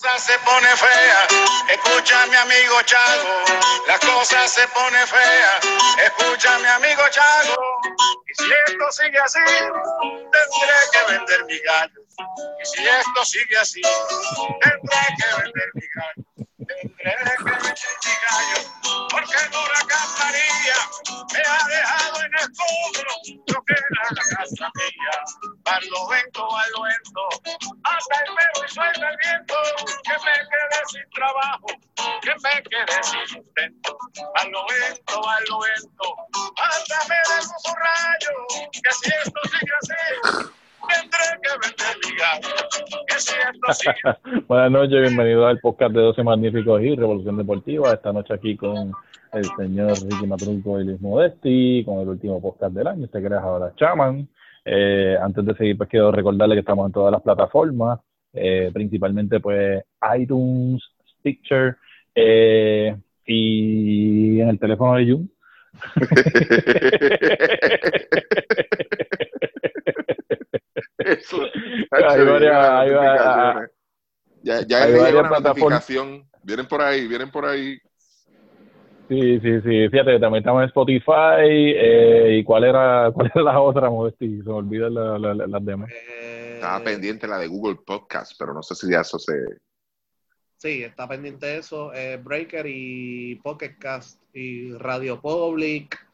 se pone fea, escucha mi amigo Chago, la cosa se pone fea, escucha mi amigo Chago, y si esto sigue así, tendré que vender mi gallo, y si esto sigue así, tendré que vender mi gallo, tendré que vender mi gallo, porque no la María me ha dejado en el cobro lo que era la casa mía, para lo vento, a lo vento, hasta el pelo y suelta el viento, que me quede sin trabajo, que me quede sin sustento. A lo lento, a lo lento, mándame de su rayo, que si esto sigue así, tendré que vender mi gato, que si esto sigue Buenas noches, bienvenido al podcast de 12 Magníficos y Revolución Deportiva. Esta noche aquí con el señor Ricky Matrunco y Luis Modesti, con el último podcast del año, este que ahora Chaman. Eh, antes de seguir, pues quiero recordarle que estamos en todas las plataformas, eh, principalmente pues iTunes, Stitcher eh, y en el teléfono de Jun. hay varias, ya, ya hay una notificación. Vienen por ahí, vienen por ahí. Sí, sí, sí. Fíjate, también estamos en Spotify. Eh, ¿Y cuál era cuál era la otra, Modesti? Se me olvidan la, las demás. Eh, Estaba pendiente la de Google Podcast, pero no sé si ya eso se... Sí, está pendiente eso. Eh, Breaker y Pocket Cast y Radio Public.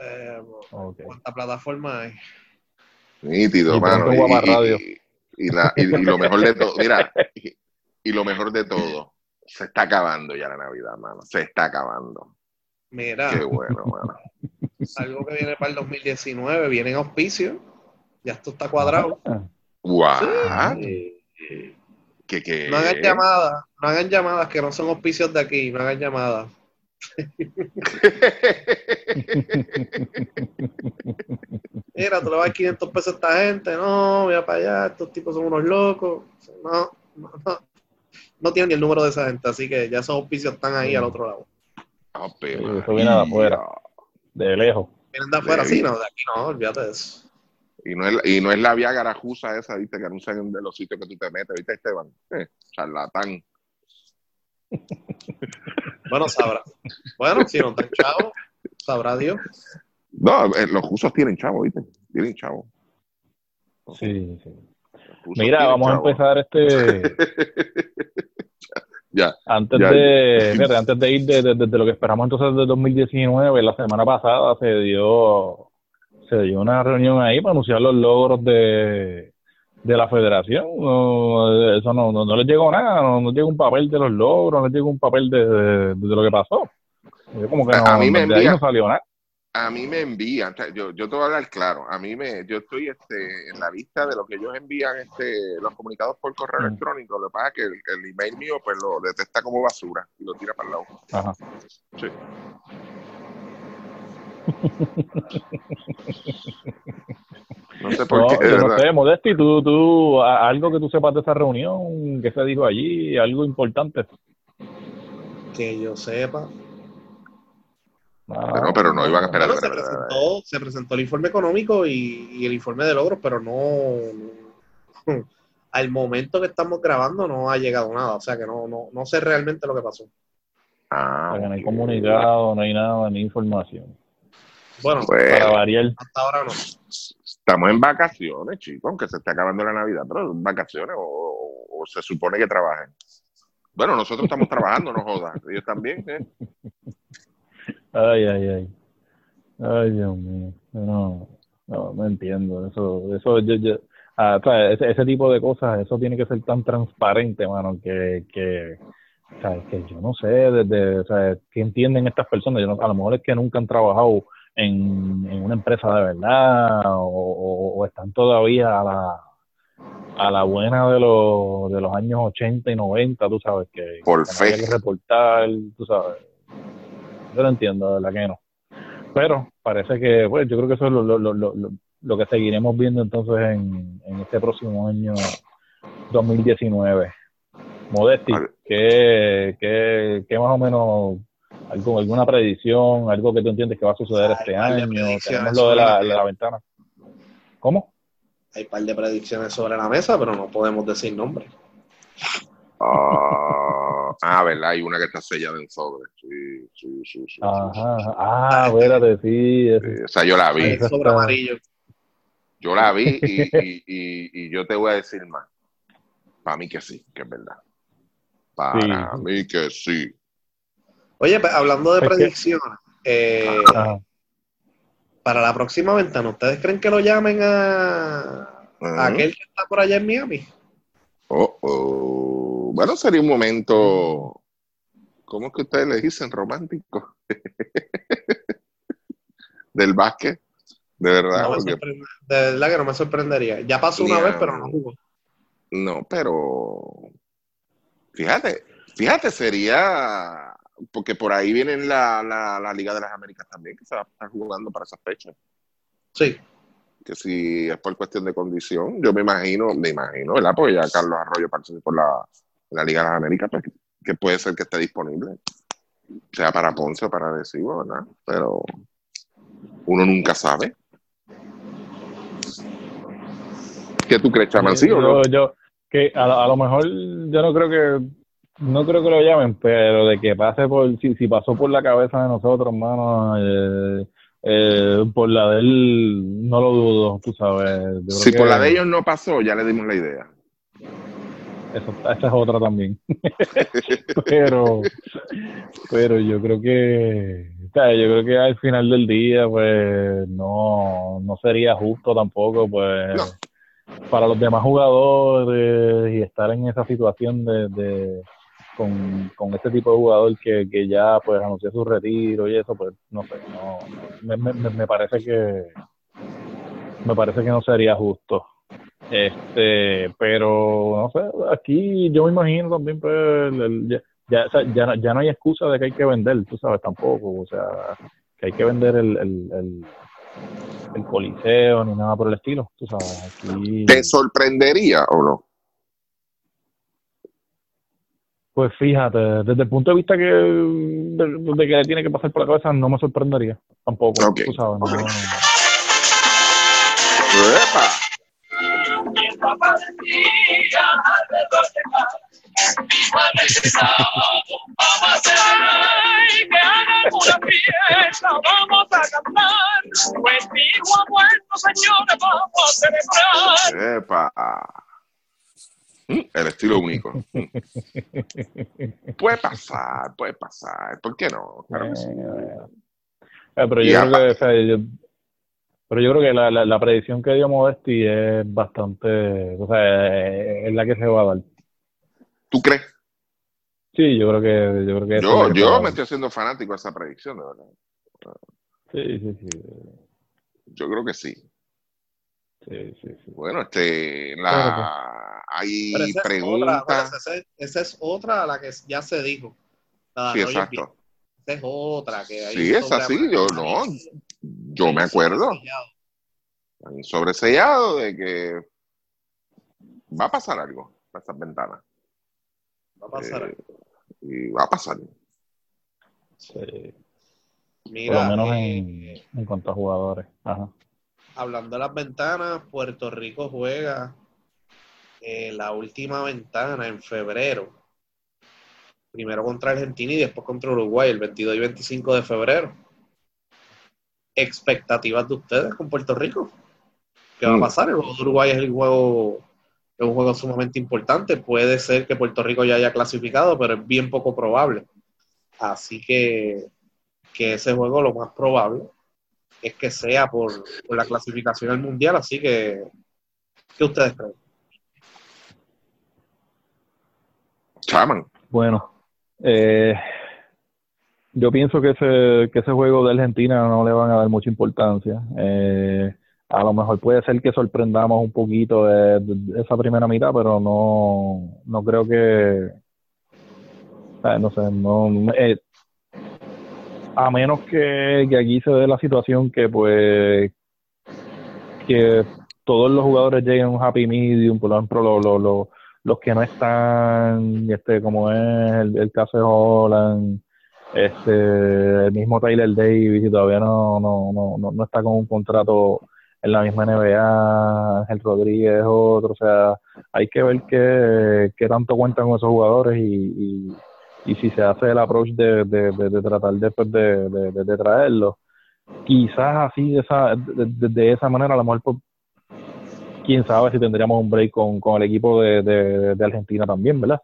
Eh, ¿Cuánta plataforma hay? Nítido, mano. Y, y, la, y, lo mejor de todo, mira, y lo mejor de todo, se está acabando ya la Navidad, mano. Se está acabando. Mira. Qué bueno, mano. Algo que viene para el 2019, viene en auspicio. Ya esto está cuadrado. What? ¿Qué, qué? No hagan llamadas, no hagan llamadas que no son auspicios de aquí, no hagan llamadas. Mira, tú le vas a 500 pesos a esta gente, no, voy a para allá, estos tipos son unos locos. No, no, no no tienen ni el número de esa gente, así que ya esos auspicios están ahí al otro lado. Ah, pero, eso viene de afuera, de lejos. Vienen de afuera, sí, no, de aquí no, olvídate de eso. Y no, es, y no es la vía garajusa esa, viste, que anuncian de los sitios que tú te metes, viste, Esteban. Eh, charlatán. bueno, sabrá. Bueno, si no están chavos, sabrá Dios. No, eh, los rusos tienen chavos, viste, tienen chavos. Sí, sí. Mira, vamos a empezar este. ya. Antes de, antes de ir desde de, lo que esperamos entonces de 2019, la semana pasada se dio se dio una reunión ahí para anunciar los logros de, de la federación. No, eso no, no, les llegó nada, no, llegó un papel de los logros, no llegó un papel de, de, lo que pasó. Como que a mí me de ahí no salió nada a mí me envían, yo, yo te voy a hablar claro, a mí me, yo estoy este, en la lista de lo que ellos envían, este, los comunicados por correo electrónico, lo que pasa es que el, email mío pues lo detecta como basura y lo tira para el lado. Ajá. Sí. no sé por qué. No sé, Modesti, tú, tú, algo que tú sepas de esa reunión, que se dijo allí, algo importante. Que yo sepa. No, pero no iban a esperar. se, presentó, se, presentó, el informe económico y, el informe de logros, pero no, al momento que estamos grabando no ha llegado nada. O sea que no, no, no sé realmente lo que pasó. Ah, no hay comunicado, no hay nada, ni información. Bueno, pues, para variar. Hasta ahora no. Estamos en vacaciones, chicos, aunque se está acabando la Navidad, pero en vacaciones o, se supone que trabajen. Bueno, nosotros estamos trabajando, no jodas. Ellos también, ¿eh? Ay, ay, ay. Ay, Dios mío. No, no, no entiendo. Eso, eso, yo, yo, ah, ese, ese, tipo de cosas, eso tiene que ser tan transparente, mano, que, que, ¿sabes? que yo no sé desde, o sea, qué entienden estas personas. Yo no, a lo mejor es que nunca han trabajado en, en una empresa de verdad o, o, están todavía a la, a la buena de los, de los años 80 y 90, tú sabes, que, Por fe. que reportar, tú sabes yo lo entiendo, de verdad que no. Pero parece que, pues, yo creo que eso es lo, lo, lo, lo que seguiremos viendo entonces en, en este próximo año 2019. Modesti, ¿qué, qué, qué más o menos algo, alguna predicción, algo que tú entiendes que va a suceder este año? Tenemos lo de la, la, ventana. ¿Cómo? Hay un par de predicciones sobre la mesa, pero no podemos decir nombres. Ah, ah, ¿verdad? Hay una que está sellada en sobre. Sí, sí, sí. sí, Ajá. Ah, espérate, sí. sí. Esa yo la vi. Sobre amarillo. Yo la vi y, y, y, y yo te voy a decir más. Para mí que sí, que es verdad. Para Sí. mí que sí. Oye, pues, hablando de predicciones, eh, para la próxima ventana, ¿ustedes creen que lo llamen a, a aquel que está por allá en Miami? Oh, oh. Bueno, sería un momento, ¿cómo es que ustedes le dicen? Romántico. Del básquet. De verdad. No porque- de verdad que no me sorprendería. Ya pasó una vez, pero no jugó. no, pero fíjate, fíjate, sería, porque por ahí viene la, la, la Liga de las Américas también, que se va a estar jugando para esas fechas. Sí. que si es por cuestión de condición, yo me imagino, me imagino, ¿verdad? Porque ya Carlos Arroyo participa por la, la Liga de las Américas, pues que puede ser que esté disponible, sea para Ponce o para Arecibo, ¿verdad? Pero uno nunca sabe. ¿Qué tú crees, Chaman? ¿Sí o no? Yo, que a, lo- a lo mejor yo no creo que no creo que lo llamen, pero de que pase por si, si pasó por la cabeza de nosotros, hermano, eh, eh, por la de él no lo dudo, tú sabes. Yo creo Si por que la de ellos no pasó, ya le dimos la idea. Eso- esa es otra también. pero pero yo creo que o sea, yo creo que al final del día pues no no sería justo tampoco pues No. para los demás jugadores y estar en esa situación de, de con, con este tipo de jugador que, que ya pues anunció su retiro y eso pues no sé no me, me, me- me parece que me parece que no sería justo este pero no sé aquí yo me imagino también pues el- el- ya, ya, o sea, ya, no- ya no hay excusa de que hay que vender tú sabes tampoco o sea que hay que vender el, el, el, el coliseo ni nada por el estilo tú sabes aquí ¿Te sorprendería o no? Pues fíjate, desde el punto de vista que de, de que le tiene que pasar por la cabeza, no me sorprendería tampoco. Ok, Tú sabes, no- ok. ¡Epa! Ay, que hagan una fiesta, vamos a cantar. Pues mi hijo ha muerto, señores, vamos a celebrar. ¡Epa! El estilo único. Puede pasar, puede pasar. ¿Por qué no? Claro que sí. Eh, pero Y yo creo apa- que, o sea, yo- pero yo creo que la, la, la predicción que dio Modesti es bastante, o sea, es, la que se va a dar. ¿Tú crees? Sí, yo creo que, yo creo que esa es Yo, a me estoy haciendo fanático de esa predicción, de verdad. Sí, sí, sí, Yo creo que sí. sí, sí, sí. Bueno, este, la, hay Pero esa es otra, preguntas. esa, esa es otra a la que ya se dijo. La Sí, exacto. Esa es otra que hay Sí, un es así, sobre- yo no. Yo me acuerdo. un sobresellado de que va a pasar algo para estas ventanas. Va a pasar. Eh, y va a pasar. Sí, por Mira, lo menos eh, en, en cuanto a jugadores. Ajá. hablando de las ventanas, Puerto Rico juega eh, la última ventana en febrero. Primero contra Argentina y después contra Uruguay, el 22 y 25 de febrero. ¿Expectativas de ustedes con Puerto Rico? ¿Qué va a Mm. pasar? El juego de Uruguay es el juego, es un juego sumamente importante. Puede ser que Puerto Rico ya haya clasificado, pero es bien poco probable. Así que, que ese juego lo más probable es que sea por, por la clasificación al mundial, así que ¿qué ustedes creen? Chaman. Bueno, eh, yo pienso que ese, que ese juego de Argentina no le van a dar mucha importancia. Eh, a lo mejor puede ser que sorprendamos un poquito esa primera mitad, pero no, no creo que, eh, no sé, no, eh, a menos que, que aquí se dé la situación que pues que todos los jugadores lleguen a un happy medium, por ejemplo, lo- lo- lo- los que no están, este, como es el, el caso de Holland, este, el mismo Tyler Davis, y todavía no, no, no, no, no está con un contrato en la misma NBA, Ángel Rodríguez otro, o sea, hay que ver qué, qué tanto cuentan con esos jugadores y, y, si se hace el approach de, de, de, tratar después de, de, traerlos. Quizás así, de esa, de, esa manera, a lo mejor, pues, quién sabe si tendríamos un break con, con el equipo de, Argentina también, ¿verdad?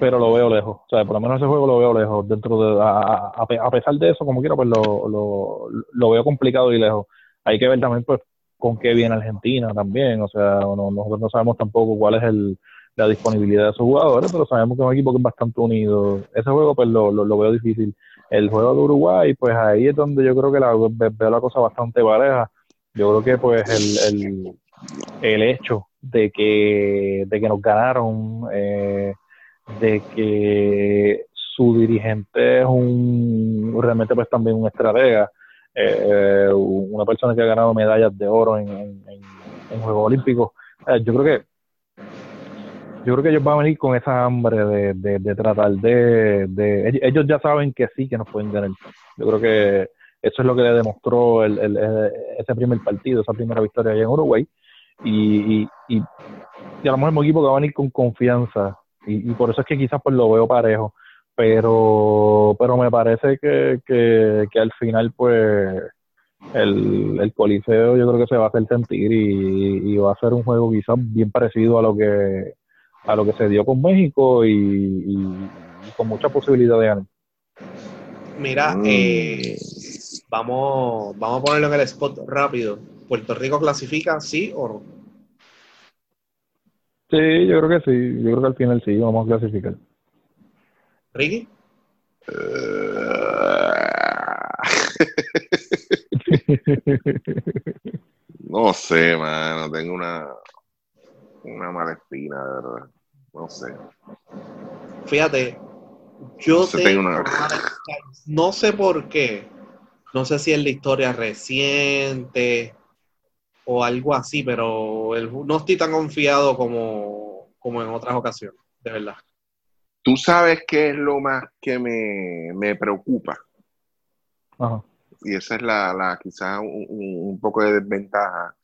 Pero lo veo lejos, o sea, por lo menos ese juego lo veo lejos. Dentro de, a, a, pesar de eso, como quiera, pues lo, lo, lo veo complicado y lejos hay que ver también pues con qué viene Argentina también, o sea, no, nosotros no sabemos tampoco cuál es el, la disponibilidad de esos jugadores, pero sabemos que es un equipo que es bastante unido. Ese juego pues lo, lo, veo difícil. El juego de Uruguay, pues ahí es donde yo creo que la, veo la cosa bastante pareja. Yo creo que pues el, el, el hecho de que, de que nos ganaron, eh, de que su dirigente es un realmente pues también un estratega, eh, una persona que ha ganado medallas de oro en, en, Juegos Olímpicos. Eh, yo creo que yo creo que ellos van a venir con esa hambre de, de, tratar de, de, Ellos ya saben que sí, que nos pueden ganar. Yo creo que eso es lo que le demostró el, el, ese primer partido, esa primera victoria allá en Uruguay. Y, y, y, a lo mejor es un equipo que va a venir con confianza. Y, y por eso es que quizás pues lo veo parejo. Pero pero me parece que, que, al final pues el, el coliseo yo creo que se va a hacer sentir y, va a ser un juego quizás bien parecido a lo que a lo que se dio con México y, con mucha posibilidad de ganar mira mm. eh, vamos vamos a ponerlo en el spot rápido. Puerto Rico clasifica sí o no sí yo creo que sí yo creo que al final sí vamos a clasificar Ricky. no sé, mano. Tengo una, una mala espina, de verdad. No sé. Fíjate, yo no sé, tengo una... no sé por qué. No sé si es la historia reciente o algo así, pero no estoy tan confiado como, como en otras ocasiones, de verdad. Tú sabes qué es lo más que me, preocupa. Y esa es la, la quizás un, poco de desventaja.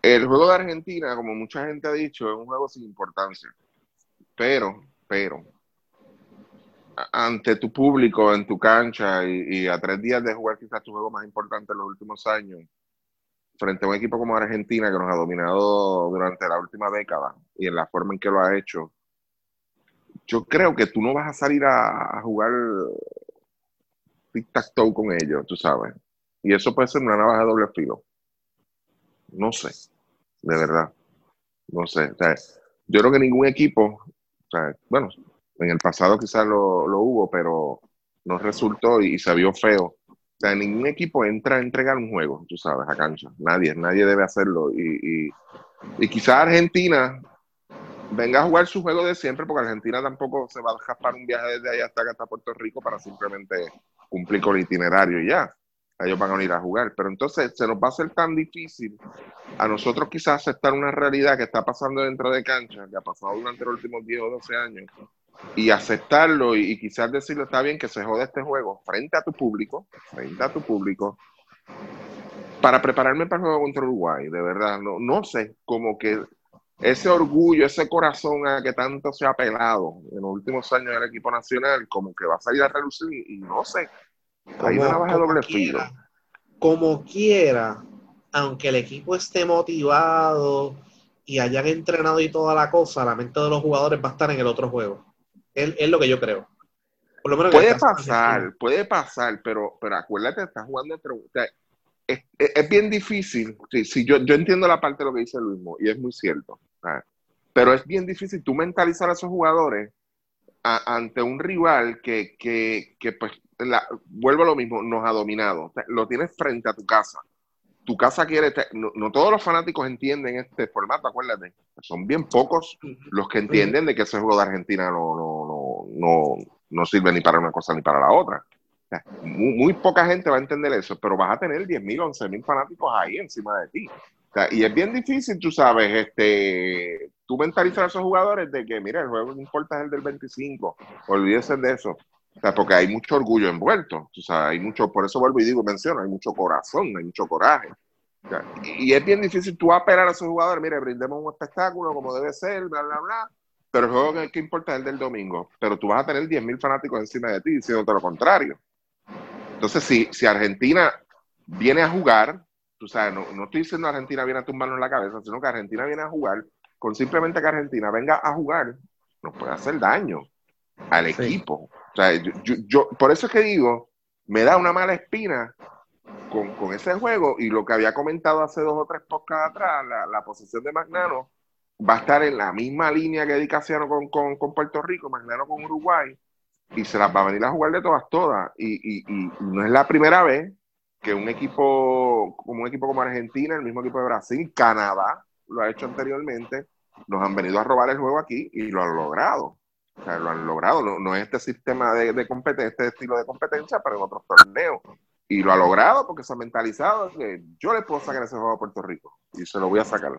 El juego de Argentina, como mucha gente ha dicho, es un juego sin importancia. Pero, pero, ante tu público, en tu cancha y, a tres días de jugar quizás tu juego más importante en los últimos años, frente a un equipo como Argentina que nos ha dominado durante la última década y en la forma en que lo ha hecho, yo creo que tú no vas a salir a, jugar tic-tac-toe con ellos, tú sabes. Y eso puede ser una navaja de doble filo. No sé, de verdad. No sé. yo creo que ningún equipo, bueno, en el pasado quizás lo, hubo, pero no resultó y, se vio feo. O sea, ningún equipo entra a entregar un juego, tú sabes, a cancha. Nadie, nadie debe hacerlo. Y, y, y quizás Argentina venga a jugar su juego de siempre, porque Argentina tampoco se va a dejar un viaje desde allá hasta acá, hasta Puerto Rico, para simplemente cumplir con el itinerario y ya. Ellos van a venir a jugar. Pero entonces se nos va a hacer tan difícil a nosotros quizás aceptar una realidad que está pasando dentro de cancha, que ha pasado durante los últimos 10 o 12 años, y aceptarlo y, quizás decirle, está bien que se jode este juego frente a tu público, frente a tu público, para prepararme para el juego contra Uruguay, de verdad, no, no sé, como que ese orgullo, ese corazón a que tanto se ha pelado en los últimos años del equipo nacional, como que va a salir a relucir y, no sé, hay una baja doble filo. Como quiera, aunque el equipo esté motivado y hayan entrenado y toda la cosa, la mente de los jugadores va a estar en el otro juego. Es, lo que yo creo. puede pasar, puede pasar, pero, pero acuérdate, estás jugando entre, es, bien difícil. Sí, yo, yo entiendo la parte de lo que dice Luis y es muy cierto. Pero es bien difícil tú mentalizar a esos jugadores ante un rival que, que, que pues, la, vuelvo a lo mismo, nos ha dominado. lo tienes frente a tu casa. Tu casa quiere. No, todos los fanáticos entienden este formato, acuérdate. Son bien pocos los que entienden de que ese juego de Argentina no, no, no, no, sirve ni para una cosa ni para la otra. Muy, poca gente va a entender eso, pero vas a tener 10.000, 11.000 fanáticos ahí encima de ti. y es bien difícil, tú sabes, este, tú mentalizar a esos jugadores de que, mira, el juego no importa es el del 25, olvídese de eso. porque hay mucho orgullo envuelto, tú sabes, hay mucho, por eso vuelvo y digo, menciono, hay mucho corazón, hay mucho coraje. Ya, Y y es bien difícil tú apelar a esos jugadores, mire, brindemos un espectáculo como debe ser, bla, bla, bla. Pero el juego que, que importa es el del domingo. Pero tú vas a tener 10.000 fanáticos encima de ti diciéndote lo contrario. Entonces, si, si Argentina viene a jugar, tú sabes, no, no estoy diciendo Argentina viene a tumbarnos en la cabeza, sino que Argentina viene a jugar, con simplemente que Argentina venga a jugar, nos puede hacer daño al Sí. equipo. O sea, yo, yo- yo- por eso es que digo, me da una mala espina con, con ese juego y lo que había comentado hace dos o tres podcasts atrás, la, la posición de Magnano va a estar en la misma línea que Di Casiano con, con, con Puerto Rico, Magnano con Uruguay, y se las va a venir a jugar de todas, todas. Y, y, y no es la primera vez que un equipo como un equipo como Argentina, el mismo equipo de Brasil, Canadá, lo ha hecho anteriormente, nos han venido a robar el juego aquí y lo han logrado. O sea, lo han logrado. No, no es este sistema de, de competencia, este estilo de competencia, pero en otros torneos. Y lo ha logrado porque se ha mentalizado que yo le puedo sacar ese juego a Puerto Rico y se lo voy a sacar.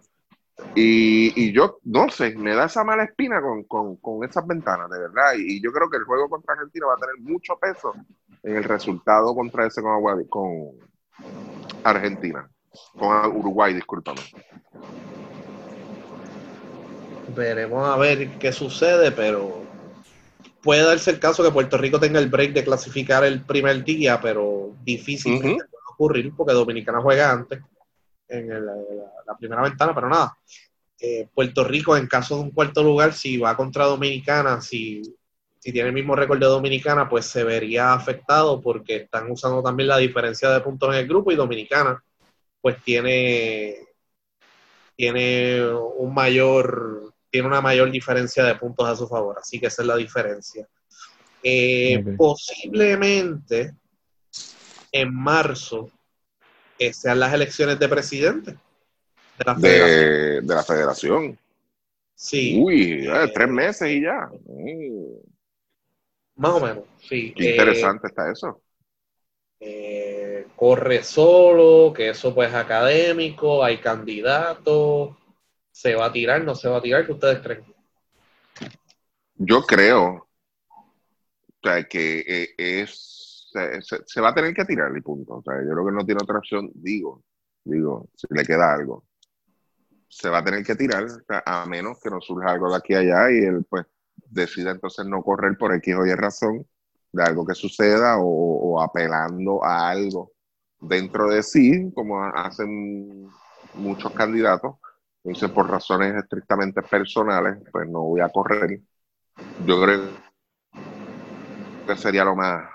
Y, y yo, no sé, me da esa mala espina con, con, con esas ventanas, de verdad. Y, y yo creo que el juego contra Argentina va a tener mucho peso en el resultado contra ese con, con Argentina. Con Uruguay, discúlpame. Veremos a ver qué sucede, pero puede darse el caso que Puerto Rico tenga el break de clasificar el primer día, pero difícilmente puede ocurrir porque Dominicana juega antes en el- la, la primera ventana, pero nada. Eh, Puerto Rico, en caso de un cuarto lugar, si va contra Dominicana, si, si tiene el mismo récord de Dominicana, pues se vería afectado porque están usando también la diferencia de puntos en el grupo y Dominicana, pues tiene, tiene un mayor, tiene una mayor diferencia de puntos a su favor, así que esa es la diferencia. Eh. Posiblemente en marzo eh, sean las elecciones de presidente de la federación. De, de la federación. Sí, Uy, eh, tres meses y ya. Mm, más o menos, sí. qué Eh, interesante está eso. eh, corre solo, que eso pues es académico, hay candidatos, se va a tirar, no se va a tirar, ¿qué ustedes creen? Yo creo o sea, que es se, va a tener que tirar y punto. O sea, yo creo que no tiene otra opción. Digo, digo, si le queda algo, se va a tener que tirar, a menos que nos surja algo de aquí a allá y él pues decida entonces no correr por X o Y razón de algo que suceda o, o apelando a algo dentro de sí, como hacen muchos candidatos. Entonces, por razones estrictamente personales, pues no voy a correr. Yo creo que sería lo más,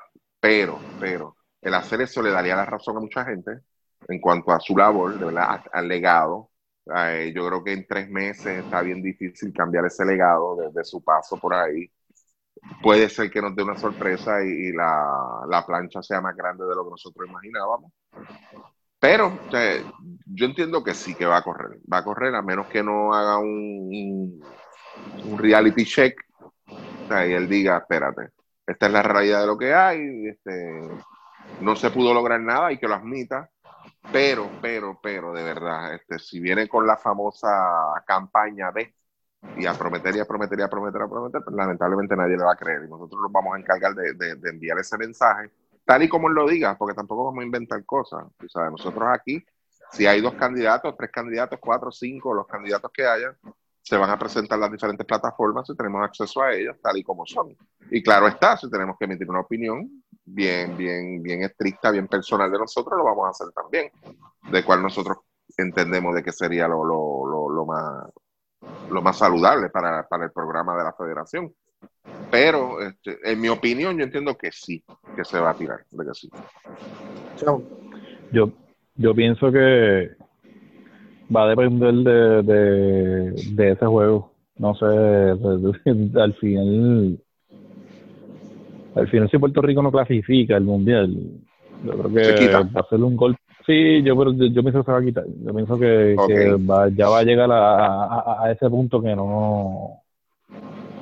pero, pero, el hacer eso le daría la razón a mucha gente en cuanto a su labor, de verdad, al legado. Eh, yo creo que en tres meses está bien difícil cambiar ese legado de, de su paso por ahí. Puede ser que nos dé una sorpresa y, y la, la plancha sea más grande de lo que nosotros imaginábamos. Pero o sea, yo entiendo que sí que va a correr. Va a correr a menos que no haga un, un reality check o sea, y él diga, espérate, esta es la realidad de lo que hay, este, no se pudo lograr nada y que lo admita, pero, pero, pero, de verdad, este, si viene con la famosa campaña de y a prometer y a prometer y a prometer, pues lamentablemente nadie le va a creer y nosotros nos vamos a encargar de, enviar ese mensaje tal y como lo diga, porque tampoco vamos a inventar cosas. Tú sabes, nosotros aquí, si hay dos candidatos, tres candidatos, cuatro, cinco, los candidatos que hayan, se van a presentar las diferentes plataformas y tenemos acceso a ellas tal y como son. Y claro está, si tenemos que emitir una opinión bien, bien, bien estricta, bien personal de nosotros, lo vamos a hacer también, de cual nosotros entendemos de que sería lo, lo, lo, lo más lo más saludable para, para el programa de la federación. Pero, este, en mi opinión, yo entiendo que sí, que se va a tirar, de que sí. Chao. Yo, yo pienso que va a depender de, de, de ese juego. No sé, al final, al final si Puerto Rico no clasifica el mundial, yo creo Se que quita. va a ser un golpe. Sí, yo, pero yo, yo pienso que se va a quitar. Yo pienso que va, ya va a llegar a, a, a ese punto que no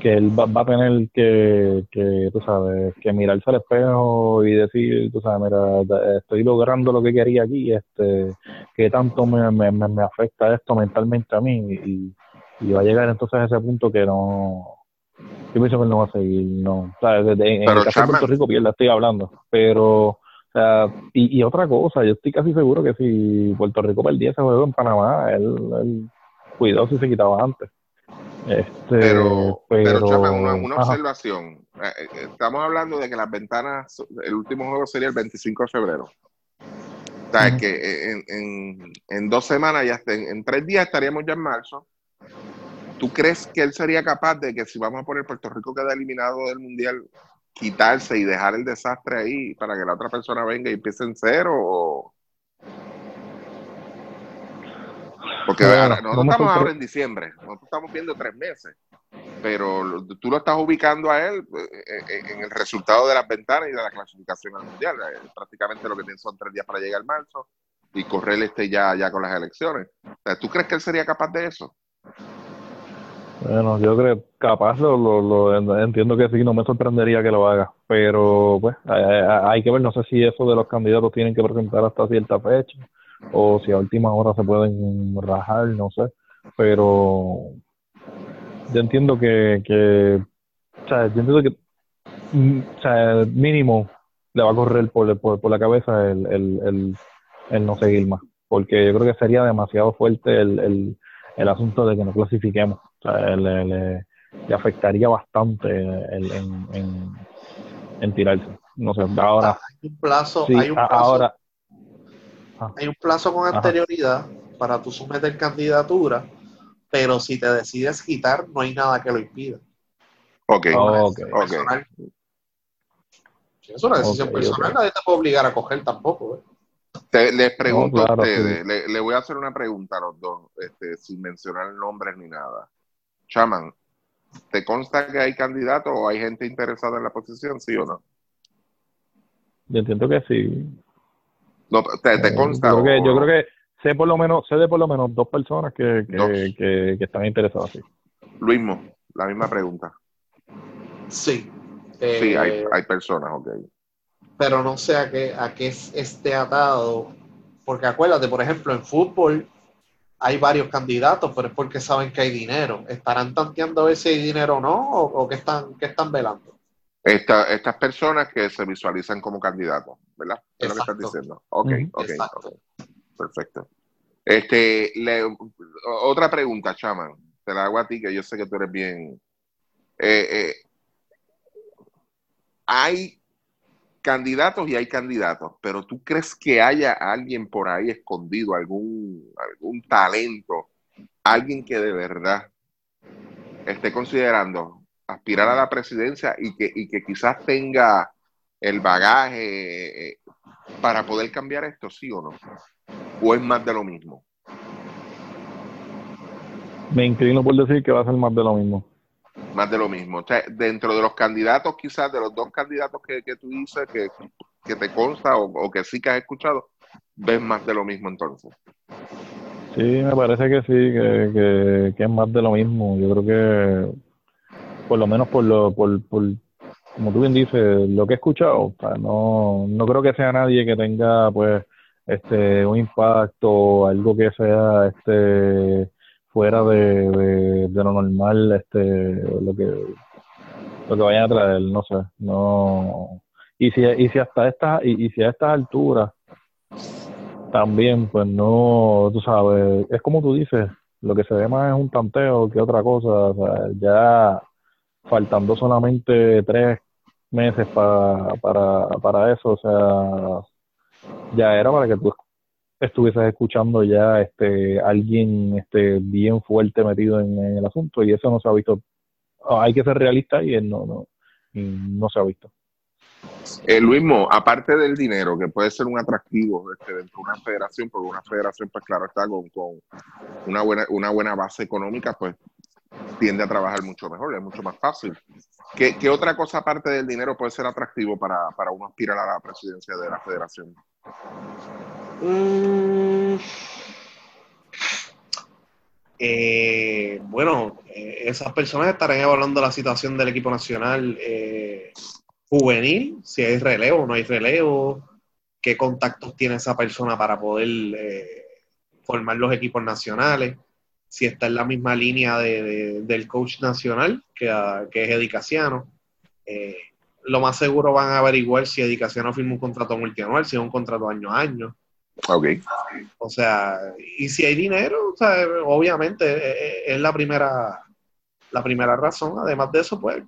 que él va, va a tener que, que, tú sabes, que mirarse al espejo y decir, tú sabes, mira, estoy logrando lo que quería aquí, este, que tanto me, me, me me afecta esto mentalmente a mí y, y va a llegar entonces a ese punto que no, yo pienso que él no va a seguir, no, ¿sabes? En el caso de Puerto Rico pierde, estoy hablando, pero, O sea, y, y otra cosa, yo estoy casi seguro que si Puerto Rico perdía ese juego en Panamá, él, él cuidado si se quitaba antes. Este, Pero, pero, pero- una, observación. Eh, eh, Estamos hablando de que las ventanas, el último juego sería el 25 de febrero. O sea, Ujú. que eh, en, en, en dos semanas, ya en, en tres días estaríamos ya en marzo. ¿Tú crees que él sería capaz de que si vamos a poner Puerto Rico queda eliminado del Mundial, quitarse y dejar el desastre ahí para que la otra persona venga y empiece en cero? O... Porque Bueno, ahora, no nosotros estamos ahora en diciembre, nosotros estamos viendo tres meses, pero lo- tú lo estás ubicando a él eh, eh, en el resultado de las ventanas y de la clasificación al mundial. Eh, Prácticamente lo que tienen son tres días para llegar al marzo y correr este ya, ya con las elecciones. O sea, ¿Tú crees que él sería capaz de eso? Bueno, yo creo capaz lo, lo, lo- entiendo que sí, no me sorprendería que lo haga, pero pues hay, hay- hay que ver, no sé si eso de los candidatos tienen que presentar hasta cierta fecha o si a última hora se pueden rajar, no sé, pero yo entiendo que, que o sea, yo entiendo que mm, o sea, mínimo le va a correr por, por, por la cabeza el, el, el, el no seguir más, porque yo creo que sería demasiado fuerte el, el, el asunto de que no clasifiquemos. O sea, le, le- le afectaría bastante el, en, en, en tirarse. No sé, ahora Hay un plazo, sí, hay un plazo, ahora hay un plazo con Ajá. anterioridad para tú someter candidatura, pero si te decides quitar, no hay nada que lo impida. Ok, Oh, ok. Es personal. Si es una decisión personal, nadie te puede obligar a coger tampoco. ¿eh? Te- les pregunto claro, a ustedes, sí. le, le voy a hacer una pregunta a los dos, este, sin mencionar nombres ni nada. Chaman, ¿te consta que hay candidatos o hay gente interesada en la posición, sí o no? yo entiendo que sí. No, ¿te, te Eh, consta? Yo creo, que, yo no? creo que sé por lo menos, sé de por lo menos dos personas que, que, Dos. que, que están interesadas, sí. Luismo, la misma pregunta. Sí. Sí, Eh, hay, hay personas, ok. pero no sé a qué, a qué es- esté atado. Porque acuérdate, por ejemplo, en fútbol hay varios candidatos, pero es porque saben que hay dinero. ¿Estarán tanteando a ver si hay dinero o no? ¿O, o qué, están, qué están velando? Esta, estas personas que se visualizan como candidatos, ¿verdad? Es lo que estás diciendo. Ok, Ujú. ok, Exacto. ok. Perfecto. Este, le- otra pregunta, Chaman. Te la hago a ti, que yo sé que tú eres bien. Eh, eh, hay candidatos y hay candidatos, pero ¿tú crees que haya alguien por ahí escondido, algún, algún talento, alguien que de verdad esté considerando aspirar a la presidencia y que, y que quizás tenga el bagaje eh, para poder cambiar esto, sí o no? ¿O es más de lo mismo? Me inclino por decir que va a ser más de lo mismo. Más de lo mismo. O sea, dentro de los candidatos, quizás de los dos candidatos que, que tú dices, que, que te consta o, o que sí que has escuchado, ves más de lo mismo entonces. Sí, me parece que sí, que, que, que es más de lo mismo. Yo creo que, por lo menos por lo, por, por, como tú bien dices, lo que he escuchado, o no, no creo que sea nadie que tenga, pues, este, un impacto, algo que sea, este, fuera de, de, lo normal, este, lo que, lo que vayan a traer, no sé, no. Y si, y si hasta esta, y, y si a estas alturas también, pues no, tú sabes, es como tú dices, lo que se ve más es un tanteo que otra cosa, o sea, ya faltando solamente tres meses para, para, para eso, o sea, ya era para que tú estuvieses escuchando ya este alguien este bien fuerte metido en, el asunto y eso no se ha visto. Hay que ser realista y no, no, no se ha visto. Eh, Luismo, aparte del dinero, que puede ser un atractivo este, dentro de una federación, porque una federación, pues claro, está con, con una, buena, una buena base económica, pues tiende a trabajar mucho mejor, es mucho más fácil. ¿Qué, otra cosa aparte del dinero puede ser atractivo para, para uno aspirar a la presidencia de la federación? Mm. Eh, bueno, eh, esas personas estarán evaluando la situación del equipo nacional eh, juvenil, si hay relevo no hay relevo, qué contactos tiene esa persona para poder formar los equipos nacionales, si está en la misma línea de, de- del coach nacional que, a- que es Edicaciano. Eh, lo más seguro van a averiguar si Edicación no firma un contrato multianual, si es un contrato año a año. Ok. O sea, y si hay dinero, o sea, obviamente eh, eh, es la primera la primera razón. Además de eso, pues,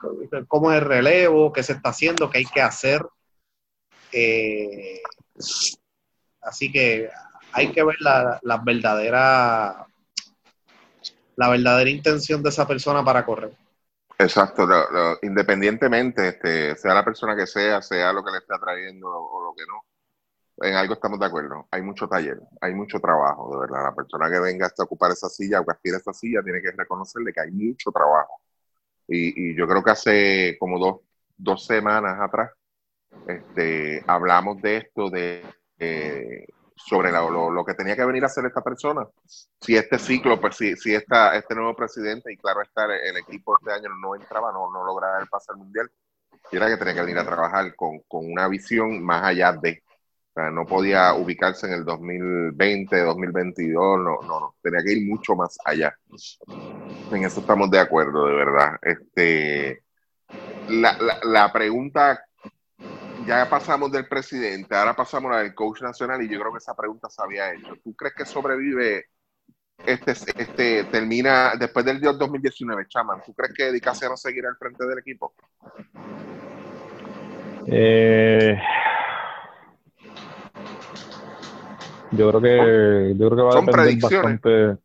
cómo es el relevo, qué se está haciendo, qué hay que hacer. Eh, así que hay que ver la, la verdadera la verdadera intención de esa persona para correr. Exacto, independientemente, este, sea la persona que sea, sea lo que le está trayendo o, lo que no, en algo estamos de acuerdo. Hay mucho taller, hay mucho trabajo, de verdad. La persona que venga hasta ocupar esa silla o que aspire a esa silla tiene que reconocerle que hay mucho trabajo. Y, y yo creo que hace como dos, dos semanas atrás este, hablamos de esto, de eh, sobre la- lo, lo que tenía que venir a hacer esta persona. Si este ciclo, pues si, si esta, este nuevo presidente, y claro está, el, equipo este año no entraba, no, no lograba el pase al mundial, y era que tenía que venir a trabajar con, con una visión más allá de. No podía ubicarse en el 2020, 2022, no, no, no, tenía que ir mucho más allá. En eso estamos de acuerdo, de verdad. Este, la, la, la pregunta ya pasamos del presidente, ahora pasamos a la del coach nacional y yo creo que esa pregunta se había hecho. ¿Tú crees que sobrevive este, este termina después del 2019, Chaman? ¿Tú crees que Dicasio no seguirá al frente del equipo? Eh, yo creo que yo creo que va a Son depender bastante.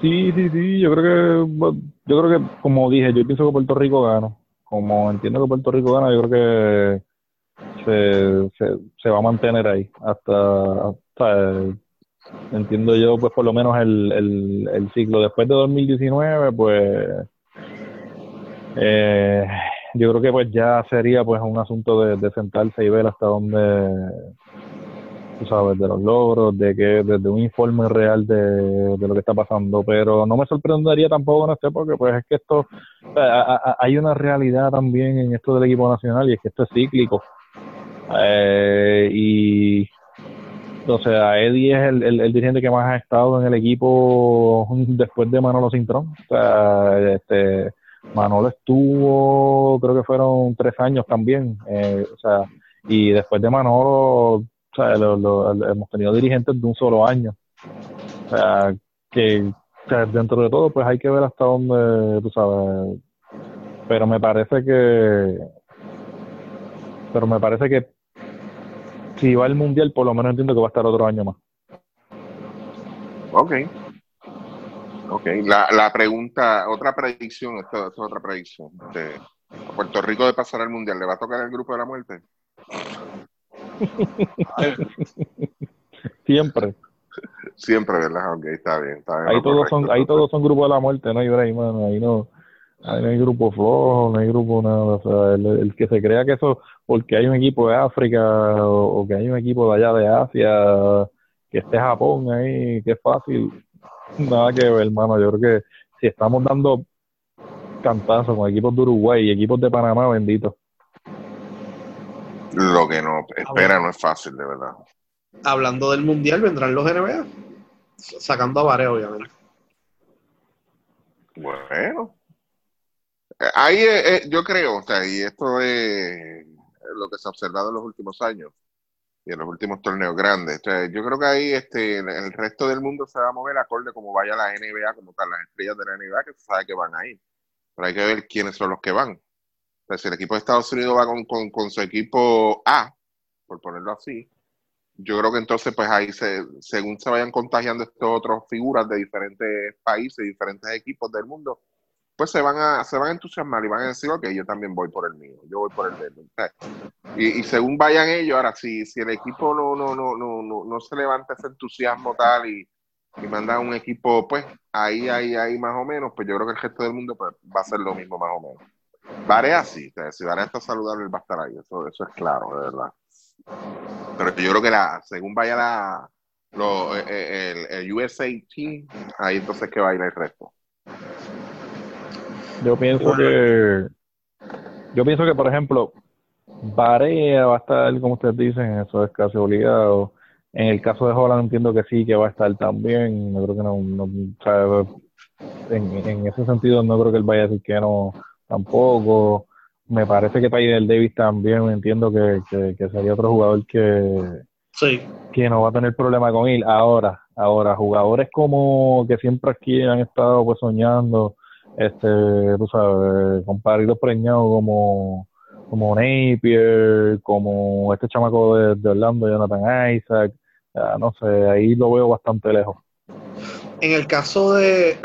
Sí, sí, sí. Yo creo que yo creo que como dije, yo pienso que Puerto Rico gana. Como entiendo que Puerto Rico gana, yo creo que se, se, va a mantener ahí hasta, entiendo yo pues por lo menos el, el, el ciclo. Después de 2019 pues eh, yo creo que pues ya sería pues un asunto de, sentarse y ver hasta dónde tú sabes de los logros de que desde un informe real de, de lo que está pasando. Pero no me sorprendería tampoco no sé porque pues es que esto a- hay una realidad también en esto del equipo nacional y es que esto es cíclico eh, y o sea, Eddie es el, el, dirigente que más ha estado en el equipo después de Manolo Cintrón. O sea, este, Manolo estuvo, creo que fueron tres años también. eh, o sea, y después de Manolo, o sea, lo- lo- hemos tenido dirigentes de un solo año. O sea, que dentro de todo, pues hay que ver hasta dónde, tú sabes. Pero me parece que. Pero me parece que si va al mundial, por lo menos entiendo que va a estar otro año más. Ok. Ok. La, la pregunta, otra predicción, esto, esto es otra predicción. ¿a Puerto Rico de pasar al mundial, ¿le va a tocar el grupo de la muerte? Siempre. Siempre, ¿verdad? Ok, está bien. Está bien Ahí todos son, ahí todos son grupos de la muerte, no mano. Ahí no, ahí no hay grupo flojo, no hay grupo nada. O sea, el, el que se crea que eso, porque hay un equipo de África o, o que hay un equipo de allá de Asia, que esté Japón ahí, que es fácil, nada que ver, hermano. Yo creo que si estamos dando cantazos con equipos de Uruguay y equipos de Panamá, bendito. Lo que no espera no es fácil, de verdad. Hablando del mundial, vendrán los NBA. Sacando a Vare, obviamente. Bueno. Ahí eh, yo creo, o sea, y esto es lo que se ha observado en los últimos años y en los últimos torneos grandes. O sea, yo creo que ahí este, el, resto del mundo se va a mover acorde como vaya la NBA, como tal, las estrellas de la NBA, que se sabe que van a ir. Pero hay que ver quiénes son los que van. O sea, si el equipo de Estados Unidos va con, con, su equipo A, por ponerlo así, yo creo que entonces, pues ahí, se, según se vayan contagiando estas otras figuras de diferentes países, diferentes equipos del mundo, pues se van a se van a entusiasmar y van a decir, ok, yo también voy por el mío, yo voy por el. O sea, y, y según vayan ellos, ahora, si, si el equipo no, no, no, no, no, no se levanta ese entusiasmo tal y, y manda un equipo, pues ahí, ahí, ahí más o menos, pues yo creo que el resto del mundo pues, va a ser lo mismo más o menos. Varea sí, o sea, si Varea está saludable, él va a estar ahí, eso, eso es claro, de verdad. Pero yo creo que la, según vaya la, lo, eh, eh, el, el USA Team, ahí entonces que va a ir el resto. Yo pienso que yo pienso que por ejemplo Barea va a estar como ustedes dicen eso es casi obligado en el caso de Holland entiendo que sí que va a estar también no creo que no, no o sea, en, en ese sentido no creo que él vaya a decir que no tampoco me parece que Tyler Davis también entiendo que, que, que sería otro jugador que, Sí. que no va a tener problema con él. Ahora, ahora, jugadores como que siempre aquí han estado pues soñando, este, tú sabes, con paridos preñados como, como Napier, como este chamaco de, de Orlando, Jonathan Isaac, ah, no sé, ahí lo veo bastante lejos. En el caso de,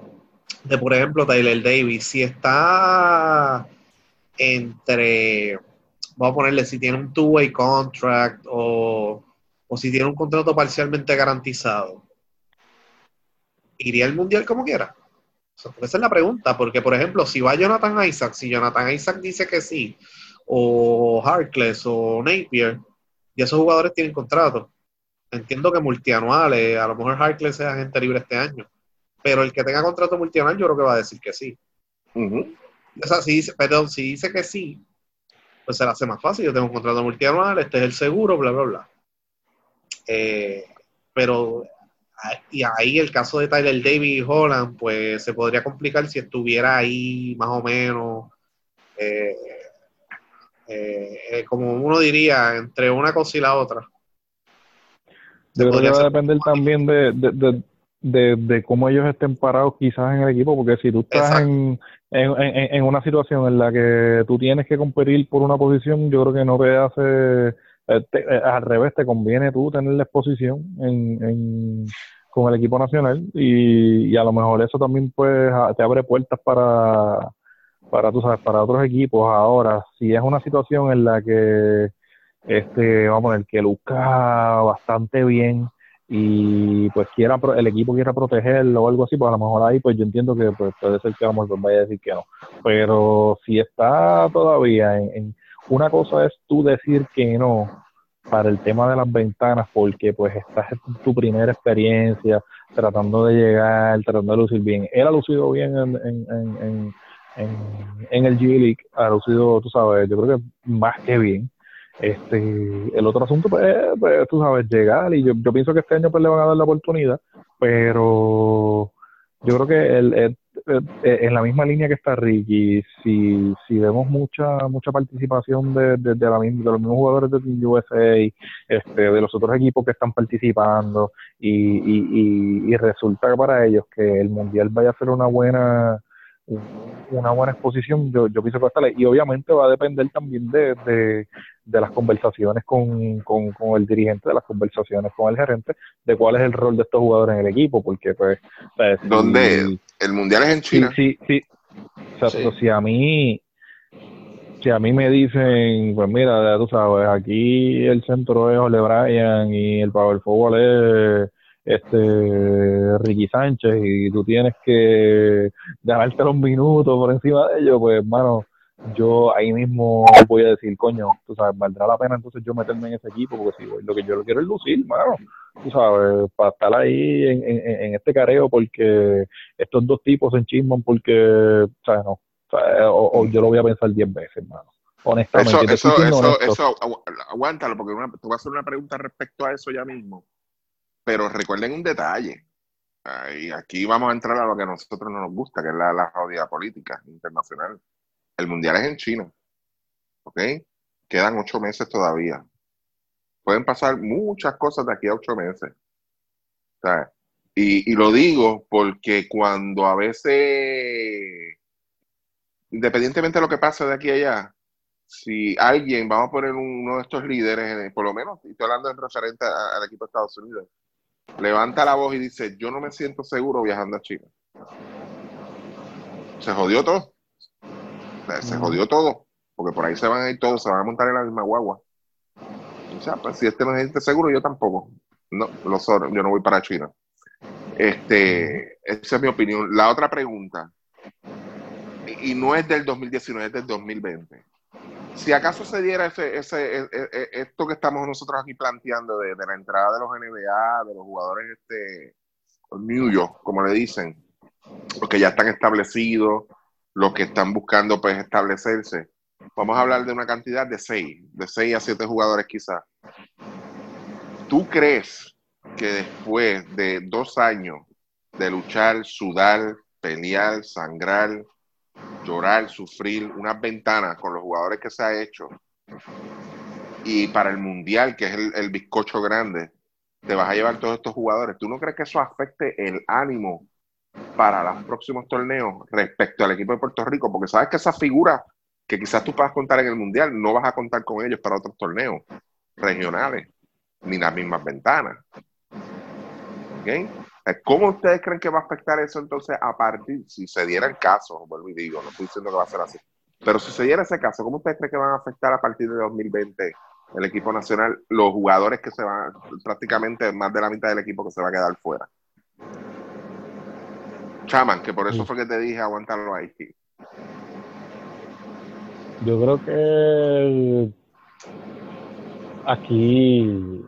de por ejemplo, Tyler Davis, si está entre, vamos a ponerle, si tiene un two-way contract o, o si tiene un contrato parcialmente garantizado, ¿iría al mundial como quiera? Esa es la pregunta, porque por ejemplo, si va Jonathan Isaac, si Jonathan Isaac dice que sí, o Harkless o Napier, y esos jugadores tienen contrato. Entiendo que multianuales, a lo mejor Harkless es agente libre este año, pero el que tenga contrato multianual yo creo que va a decir que sí. O sea, si dice, perdón, si dice que sí, pues se le hace más fácil. Yo tengo un contrato multianual, este es el seguro, bla, bla, bla. Eh, pero, y ahí el caso de Tyler Davis y Holland, pues se podría complicar si estuviera ahí más o menos, eh, eh, eh, como uno diría, entre una cosa y la otra. Yo creo que va a depender también de, de, de, de, cómo ellos estén parados quizás en el equipo, porque si tú estás en, en, en, en una situación en la que tú tienes que competir por una posición, yo creo que no te hace, te- eh, al revés, te conviene tú tener la exposición en, con el equipo nacional y, y a lo mejor eso también pues a- te abre puertas para, para, tú sabes, para otros equipos. Ahora, si es una situación en la que este, vamos a poner, que luzca bastante bien y pues quiera el equipo quiera protegerlo o algo así, pues a lo mejor ahí pues yo entiendo que pues, puede ser que vamos, pues vaya a decir que no. Pero si está todavía en- una cosa es tú decir que no para el tema de las ventanas porque pues estás en tu primera experiencia tratando de llegar, tratando de lucir bien. Él ha lucido bien en, en, en, en, el G League, ha lucido, tú sabes, yo creo que más que bien. Este, el otro asunto, pues, pues, tú sabes, llegar y yo, yo pienso que este año pues le van a dar la oportunidad, pero yo creo que el- el- en la misma línea que está Ricky, si, si vemos mucha mucha participación de, de, los mismos jugadores de Team USA, este, de los otros equipos que están participando y, y, y, y resulta para ellos que el mundial vaya a ser una buena una buena exposición, yo, yo pienso que va a estar. Y obviamente va a depender también de, de las conversaciones con, con, con el dirigente, de las conversaciones con el gerente, de cuál es el rol de estos jugadores en el equipo, porque pues... o sea, si- ¿Dónde? El mundial es en Sí, China. sí, sí. Exacto, Sí. si a mí si a mí me dicen, pues mira, ya tú sabes, aquí el centro es Ole Bryan y el power forward es este Ricky Sánchez y tú tienes que ganarte los minutos por encima de ellos, pues hermano, yo ahí mismo voy a decir, coño, tú sabes, valdrá la pena entonces yo meterme en ese equipo, porque si voy, lo que yo lo quiero es lucir, mano, tú sabes, para estar ahí en, en, en este careo, porque estos dos tipos se enchisman porque, ¿sabes? No, o, sea, o- o yo lo voy a pensar diez veces, hermano. Honestamente, Eso, eso, eso, eso, agu- aguántalo, porque una- te voy a hacer una pregunta respecto a eso ya mismo. Pero recuerden un detalle. Ay, aquí vamos a entrar a lo que a nosotros no nos gusta, que es la, la jodida política internacional. El mundial es en China. ¿Ok? Quedan ocho meses todavía. Pueden pasar muchas cosas de aquí a ocho meses. Y, lo digo porque cuando a veces, independientemente de lo que pase de aquí a allá, si alguien, vamos a poner uno de estos líderes, eh, por lo menos, y estoy hablando en referente al equipo de Estados Unidos, levanta la voz y dice, yo no me siento seguro viajando a China. Se jodió todo. Se jodió todo. Porque por ahí se van a ir todos, se van a montar en la misma guagua. O sea, pues si este no se siente seguro, yo tampoco. No, lo so- yo no voy para China. Este, esa es mi opinión. La otra pregunta, y, no es del 2019, es del 2020. Si acaso se diera ese, ese, e- e- e- esto que estamos nosotros aquí planteando de, de la entrada de los NBA, de los jugadores este, New York, como le dicen, los que ya están establecidos, los que están buscando pues establecerse. Vamos a hablar de una cantidad de seis, de seis a siete jugadores quizás. ¿Tú crees que después de dos años de luchar, sudar, pelear, sangrar, llorar, sufrir unas ventanas con los jugadores que se ha hecho y para el mundial, que es el, el bizcocho grande, te vas a llevar todos estos jugadores. ¿Tú no crees que eso afecte el ánimo para los próximos torneos respecto al equipo de Puerto Rico? Porque sabes que esas figuras que quizás tú puedas contar en el mundial, no vas a contar con ellos para otros torneos regionales, ni las mismas ventanas. ¿Ok? ¿Cómo ustedes creen que va a afectar eso entonces a partir, si se diera el caso, vuelvo y digo, no estoy diciendo que va a ser así, pero si se diera ese caso, ¿cómo ustedes creen que van a afectar a partir de 2020 el equipo nacional, los jugadores que se van, prácticamente más de la mitad del equipo que se va a quedar fuera? Chaman, que por eso fue que te dije aguantarlo ahí. Yo creo que aquí,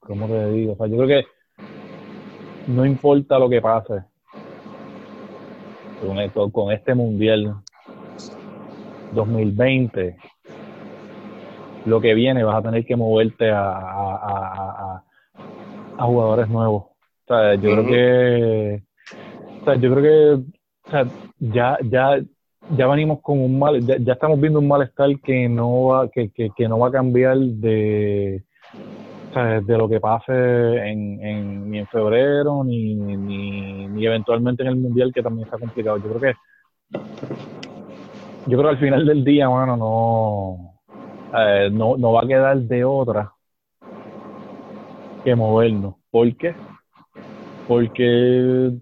¿cómo te digo? O sea, yo creo que no importa lo que pase con, esto, con este mundial 2020, lo que viene vas a tener que moverte a, a, a, jugadores nuevos. O sea, yo creo que, o sea, yo creo que, o sea, ya, ya, ya venimos con un mal, ya, ya estamos viendo un malestar que no va, que, que, que no va a cambiar de, de lo que pase en, en, ni en febrero ni, ni, ni, eventualmente en el mundial que también está complicado. Yo creo que yo creo que al final del día, bueno, no, eh, no, no va a quedar de otra que movernos. ¿Por qué? Porque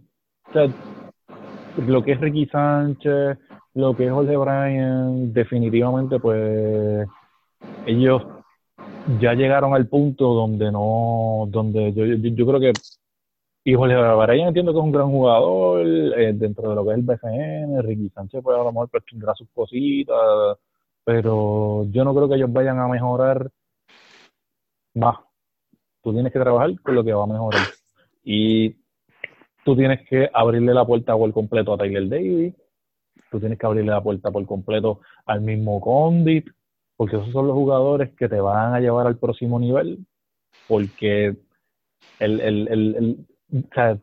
lo que es Ricky Sánchez, lo que es Jorge Bryan, definitivamente pues ellos ya llegaron al punto donde no, donde yo, yo, creo que y Jorge Bryan entiendo que es un gran jugador eh, dentro de lo que es el BCN, Ricky Sánchez pues a lo mejor pues, tendrá sus cositas, pero yo no creo que ellos vayan a mejorar más. Tú tienes que trabajar con lo que va a mejorar. Y tú tienes que abrirle la puerta por completo a Tyler Davis, tú tienes que abrirle la puerta por completo al mismo Condit, porque esos son los jugadores que te van a llevar al próximo nivel, porque el, el, el, o sea,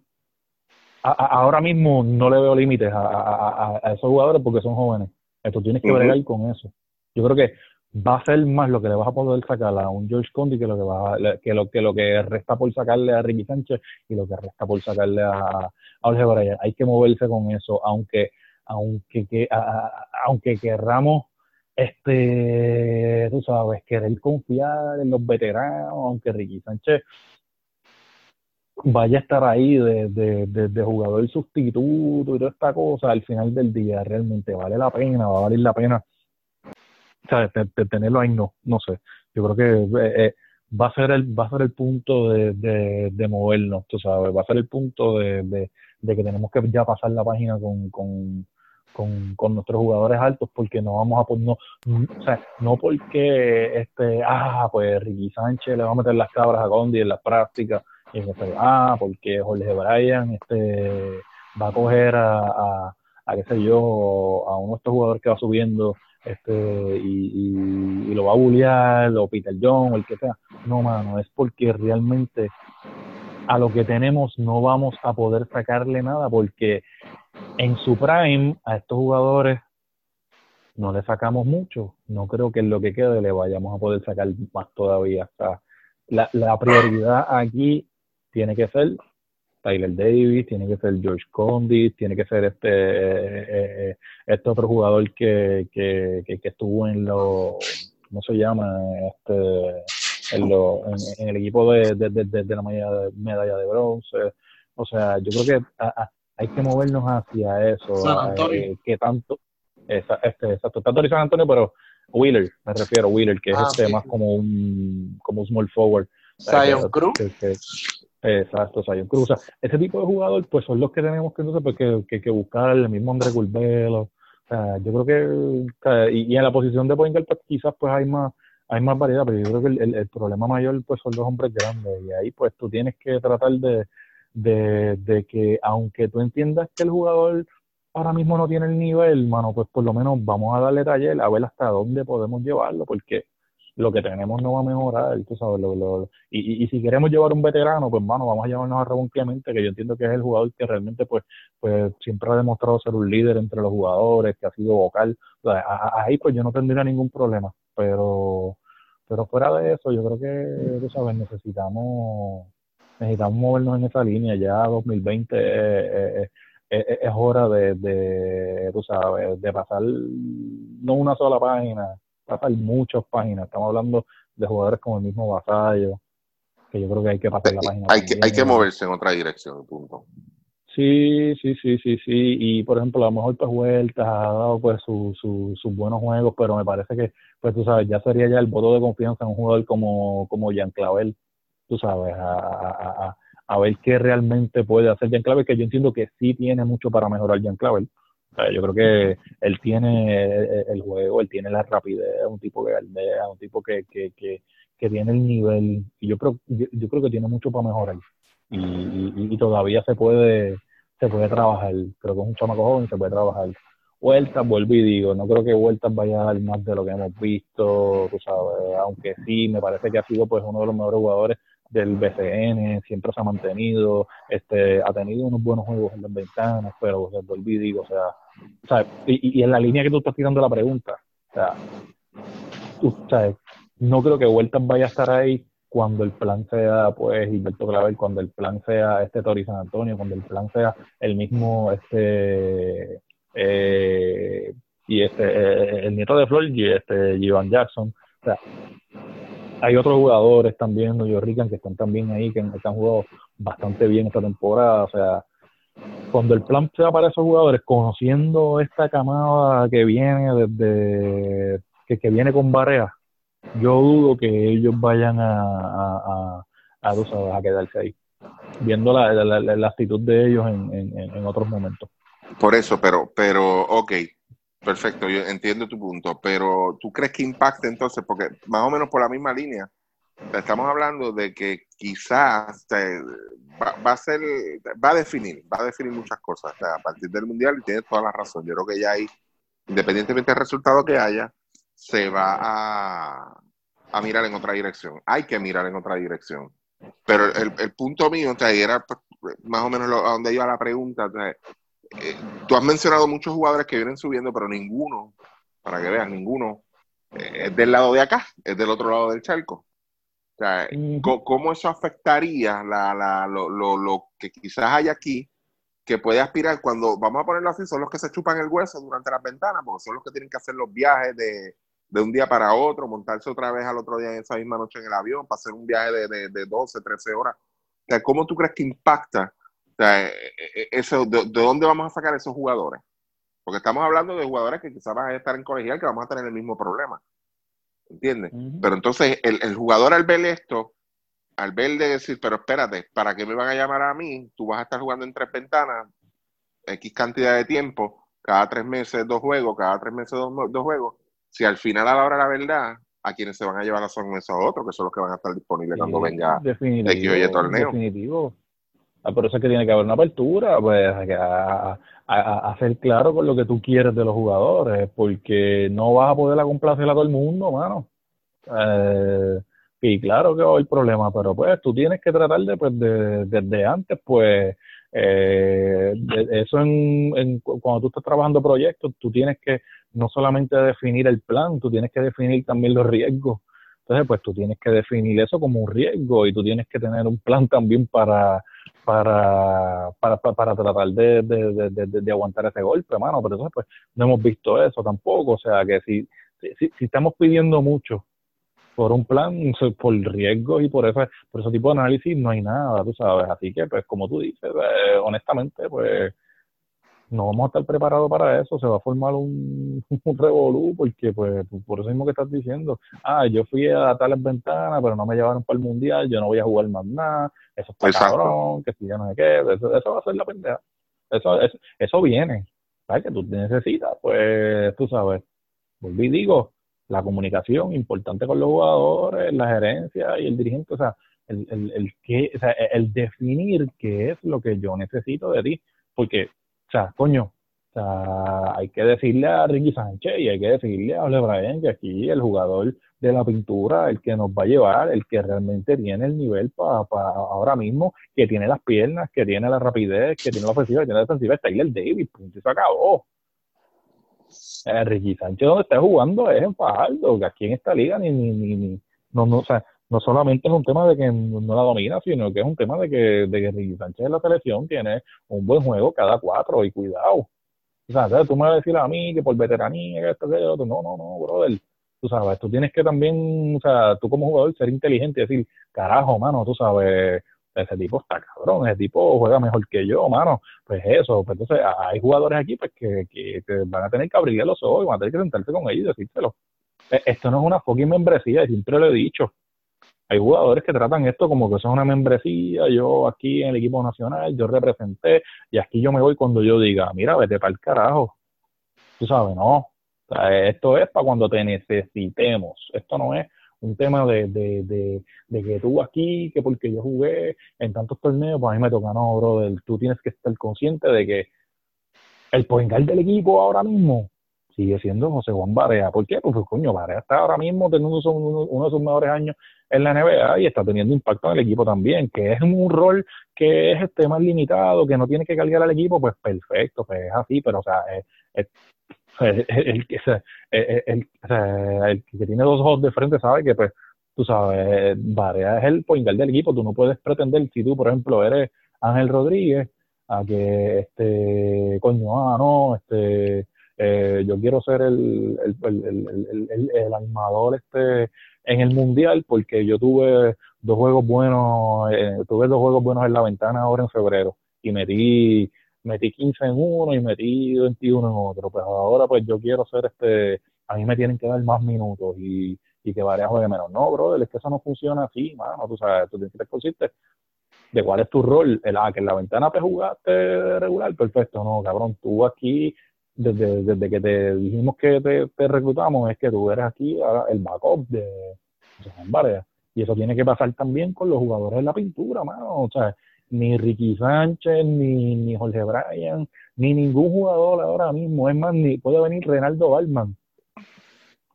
ahora mismo no le veo límites a, esos jugadores porque son jóvenes. Tú tienes que bregar con eso. Yo creo que va a ser más lo que le vas a poder sacar a un George Condi que lo que va que lo que lo que resta por sacarle a Ricky Sánchez y lo que resta por sacarle a, a Jorge. Hay que moverse con eso, aunque aunque que, aunque querramos este, tú sabes, querer confiar en los veteranos, aunque Ricky Sánchez vaya a estar ahí de, de, de, jugador sustituto y toda esta cosa, al final del día realmente vale la pena, va a valer la pena ¿sabes? De, tenerlo ahí, no, no sé. Yo creo que eh, eh, va a ser el va a ser el punto de, de, movernos, tú sabes, va a ser el punto de, de, que tenemos que ya pasar la página con, con, con, con nuestros jugadores altos porque no vamos a no, o sea, no porque este ah pues Ricky Sánchez le va a meter las cabras a Condi en las prácticas y este, ah porque Jorge Bryan este va a coger a, a, a qué sé yo a uno de estos jugadores que va subiendo este y, y, lo va a bullear o Peter John o el que sea no mano es porque realmente a lo que tenemos no vamos a poder sacarle nada porque en su prime a estos jugadores no le sacamos mucho. No creo que en lo que quede le vayamos a poder sacar más todavía. la, la prioridad aquí tiene que ser Tyler Davis, tiene que ser George Condit, tiene que ser este eh, eh, este otro jugador que, que, que, estuvo en lo ¿cómo se llama? este en, lo, en, el equipo de, de, de, de la medalla de, medalla de bronce. O sea, yo creo que hay que movernos hacia eso. San eh, que tanto, este, exacto, tanto San Antonio, pero Wheeler, me refiero, Wheeler, que es Ah, este sí. más como un, como un small forward. Zion Eh, Cruz. Exacto, Zion Cruz. O sea, ese tipo de jugador, pues son los que tenemos que entonces pues, que, buscar, el mismo André Curbelo. O sea, yo creo que, o sea, y, en la posición de point pues, quizás pues hay más hay más variedad, pero yo creo que el problema mayor pues son los hombres grandes y ahí pues tú tienes que tratar de, de, de que aunque tú entiendas que el jugador ahora mismo no tiene el nivel, mano, pues por lo menos vamos a darle taller a ver hasta dónde podemos llevarlo, porque lo que tenemos no va a mejorar, tú sabes, lo, lo, y, y, si queremos llevar un veterano, pues mano, vamos a llevarnos a Ramón Clemente, que yo entiendo que es el jugador que realmente pues, pues siempre ha demostrado ser un líder entre los jugadores, que ha sido vocal, ahí pues yo no tendría ningún problema, pero pero fuera de eso, yo creo que, tú sabes, necesitamos necesitamos movernos en esa línea, ya 2020 es, es, es hora de, de, tú sabes, de pasar no una sola página, pasar muchas páginas. Estamos hablando de jugadores como el mismo Vasallo, que yo creo que hay que pasar la página. Hay que, hay que moverse en otra dirección, punto. Sí, sí, sí, sí, sí. Y por ejemplo, a lo mejor pues Vueltas ha dado pues sus su, sus buenos juegos, pero me parece que, pues tú sabes, ya sería ya el voto de confianza en un jugador como, como Jean Clavel, tú sabes, a, a, a, ver qué realmente puede hacer Jean Clavel, que yo entiendo que sí tiene mucho para mejorar Jean Clavel yo creo que él tiene el juego, él tiene la rapidez, un tipo que aldea, un tipo que, que, que, que tiene el nivel, y yo creo, yo, creo que tiene mucho para mejorar. Y, y, y, todavía se puede, se puede trabajar. Creo que es un chamaco joven, se puede trabajar. Vueltas, vuelvo y digo, no creo que Vueltas vaya a dar más de lo que hemos visto, tú sabes, aunque sí, me parece que ha sido pues uno de los mejores jugadores del BCN, siempre se ha mantenido, este, ha tenido unos buenos juegos en las ventanas, pero o sea, volví digo, o sea, o sea y, y, en la línea que tú estás tirando la pregunta, o sea, no creo que Vueltas vaya a estar ahí cuando el plan sea, pues, Gilberto Clavel, cuando el plan sea este Tori San Antonio, cuando el plan sea el mismo, este, eh, y este, eh, el nieto de Flor, y este, Jackson, o sea, hay otros jugadores también, York que están también ahí, que, han jugado bastante bien esta temporada. O sea, cuando el plan sea para esos jugadores, conociendo esta camada que viene desde que, que viene con Barea, yo dudo que ellos vayan a, a, a, a, quedarse ahí, viendo la, la, la, actitud de ellos en, en, en otros momentos. Por eso, pero, pero, ok, Perfecto, yo entiendo tu punto, pero ¿tú crees que impacte entonces? Porque más o menos por la misma línea, estamos hablando de que quizás va, a ser, va a definir, va a definir muchas cosas a partir del Mundial y tienes toda la razón. Yo creo que ya ahí, independientemente del resultado que haya, se va a, mirar en otra dirección. Hay que mirar en otra dirección. Pero el, punto mío, o sea, era pues, más o menos a donde iba la pregunta, eh, tú has mencionado muchos jugadores que vienen subiendo, pero ninguno, para que vean, ninguno eh, es del lado de acá, es del otro lado del charco. O sea, ¿cómo eso afectaría la, la, lo, lo, lo, que quizás hay aquí que puede aspirar cuando, vamos a ponerlo así, son los que se chupan el hueso durante las ventanas, porque son los que tienen que hacer los viajes de, de un día para otro, montarse otra vez al otro día en esa misma noche en el avión, para hacer un viaje de, de, de 12, 13 horas. O sea, ¿cómo tú crees que impacta sea, eh, eh, eso, de, dónde vamos a sacar esos jugadores? Porque estamos hablando de jugadores que quizás van a estar en colegial que vamos a tener el mismo problema. ¿Entiendes? Pero entonces el, el, jugador al ver esto, al ver de decir, pero espérate, ¿para qué me van a llamar a mí? Tú vas a estar jugando en tres ventanas, X cantidad de tiempo, cada tres meses dos juegos, cada tres meses dos, dos juegos. Si al final a la hora de la verdad, a quienes se van a llevar son esos otros, que son los que van a estar disponibles cuando venga el torneo. Definitivo. Ah, por eso es que tiene que haber una apertura, pues a, a, hacer claro con lo que tú quieres de los jugadores, porque no vas a poder complacer a todo el mundo, mano. Eh, y claro que va a haber problemas, pero pues tú tienes que tratar de, pues, de, desde antes, pues, eh, eso en, en, cuando tú estás trabajando proyectos, tú tienes que no solamente definir el plan, tú tienes que definir también los riesgos. Entonces, pues tú tienes que definir eso como un riesgo y tú tienes que tener un plan también para para, para, para, tratar de, de, de, de, aguantar ese golpe, mano. Pero entonces, pues, no hemos visto eso tampoco. O sea, que si, si, si estamos pidiendo mucho por un plan, por riesgos y por eso, por ese tipo de análisis, no hay nada, tú sabes. Así que, pues, como tú dices, eh, honestamente, pues, no vamos a estar preparados para eso, se va a formar un, un revolú, porque pues por eso mismo que estás diciendo, ah, yo fui a tales ventanas, pero no me llevaron para el mundial, yo no voy a jugar más nada, eso está cabrón, que si ya no sé qué, eso, eso va a ser la pendeja. Eso, eso, eso viene, ¿sabes? Que tú necesitas, pues tú sabes, volví digo, la comunicación importante con los jugadores, la gerencia y el dirigente, o sea, el, el, el, que, o sea, el definir qué es lo que yo necesito de ti, porque o sea, coño, O sea, hay que decirle a Ricky Sánchez y hay que decirle a Ole Bryan que aquí el jugador de la pintura, el que nos va a llevar, el que realmente tiene el nivel para ahora mismo, que tiene las piernas, que tiene la rapidez, que tiene la ofensiva, que tiene la defensiva, está el David, punto, y se acabó. Eh, Ricky Sánchez donde está jugando es en Fajardo, que aquí en esta liga ni, ni, ni, ni no, no, o sea, no solamente es un tema de que no la domina, sino que es un tema de que, de que Ricky Sánchez en la selección tiene un buen juego cada cuatro y cuidado. O sea, tú me vas a decir a mí que por veteranía, que esto, que otro. No, no, no, brother. Tú sabes, tú tienes que también, o sea, tú como jugador ser inteligente y decir, carajo, mano, tú sabes, ese tipo está cabrón, ese tipo juega mejor que yo, mano. Pues eso, pues entonces hay jugadores aquí pues que, que, van a tener que abrir los ojos y van a tener que sentarse con ellos y decírselo. E, esto no es una fucking membresía, siempre lo he dicho hay jugadores que tratan esto como que son una membresía, yo aquí en el equipo nacional, yo representé, y aquí yo me voy cuando yo diga, mira, vete para el carajo. Tú sabes, no. esto es para cuando te necesitemos. Esto no es un tema de, de, de, que tú aquí, que porque yo jugué en tantos torneos, pues a mí me toca, no, brother. Tú tienes que estar consciente de que el poingal del equipo ahora mismo sigue siendo José Juan Barea. ¿Por qué? Pues, coño, Barea está ahora mismo teniendo uno de sus mejores años en la NBA y está teniendo impacto en el equipo también, que es un rol que es este más limitado, que no tiene que cargar al equipo, pues perfecto, pues es así, pero o sea, el, el, que tiene dos ojos de frente sabe que pues tú sabes, Barea es el point del equipo, tú no puedes pretender, si tú por ejemplo eres Ángel Rodríguez, a que este coño, ah no, este eh, yo quiero ser el, el, el, el, el, animador este en el mundial porque yo tuve dos juegos buenos, eh, tuve dos juegos buenos en la ventana ahora en febrero y metí metí 15 en uno y metí 21 en otro, pues ahora pues yo quiero ser este, a mí me tienen que dar más minutos y, y que varias juegue menos. No, brother, es que eso no funciona así, mano, tú sabes, tú tienes que estar de cuál es tu rol, el, ah, que en la ventana te jugaste regular, perfecto, no, cabrón, tú aquí desde, que te dijimos que te, reclutamos es que tú eres aquí el backup de Juan Y eso tiene que pasar también con los jugadores de la pintura, mano. O sea, ni Ricky Sánchez, ni, ni Jorge Bryan, ni ningún jugador ahora mismo. Es más, ni puede venir Renaldo Balman.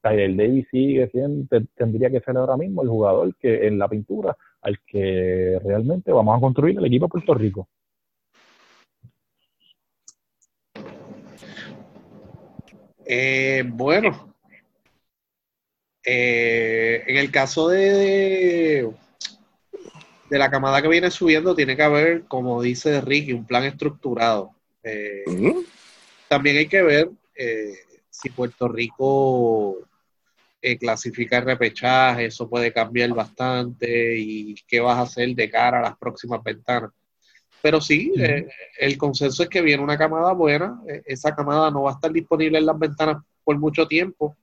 el Davis sigue siendo, tendría que ser ahora mismo el jugador que en la pintura al que realmente vamos a construir el equipo de Puerto Rico. Eh, bueno, eh, en el caso de, de la camada que viene subiendo, tiene que haber, como dice Ricky, un plan estructurado. Eh, también hay que ver si Puerto Rico clasifica el repechaje, eso puede cambiar bastante y qué vas a hacer de cara a las próximas ventanas. Pero sí, eh, el consenso es que viene una camada buena. Eh, esa camada no va a estar disponible en las ventanas por mucho tiempo.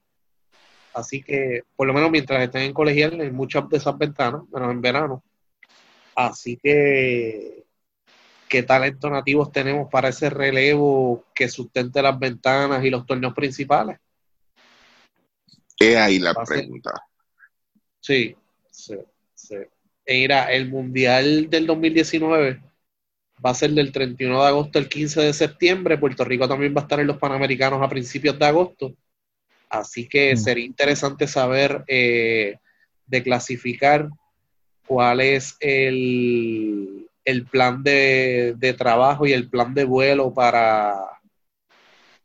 Así que, por lo menos mientras estén en colegial, en muchas de esas ventanas, menos en verano. Así que, ¿qué talentos nativos tenemos para ese relevo que sustente las ventanas y los torneos principales? Es ahí la pregunta. Sí, sí, sí. Mira, el Mundial del 2019 va a ser del 31 de agosto al 15 de septiembre. Puerto Rico también va a estar en los Panamericanos a principios de agosto. Así que mm. sería interesante saber eh, de clasificar cuál es el, plan de, trabajo y el plan de vuelo para,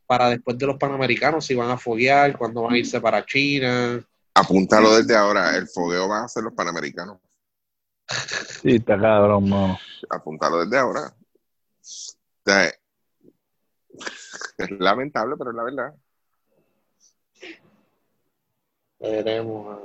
para después de los Panamericanos, si van a foguear, cuándo van a irse para China. Apúntalo desde ahora, el fogueo va a ser los Panamericanos. Sí, está cabrón, mano. Apuntarlo desde ahora. es lamentable, pero es la verdad. Veremos.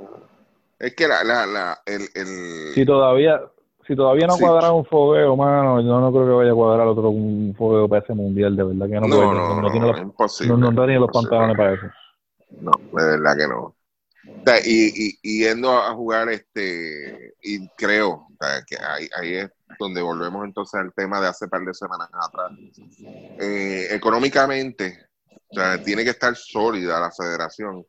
Es que la, la, la, el, el... Si todavía, si todavía no cuadra un fogueo, mano, yo no creo que vaya a cuadrar otro un fogueo para ese mundial, de verdad que no, no, no, no, tiene los, no, no, tiene los pantalones para eso. No, de verdad que no y, y, yendo a jugar, este, y creo que ahí, ahí, es donde volvemos entonces al tema de hace par de semanas atrás. Eh, económicamente, tiene que estar sólida la federación,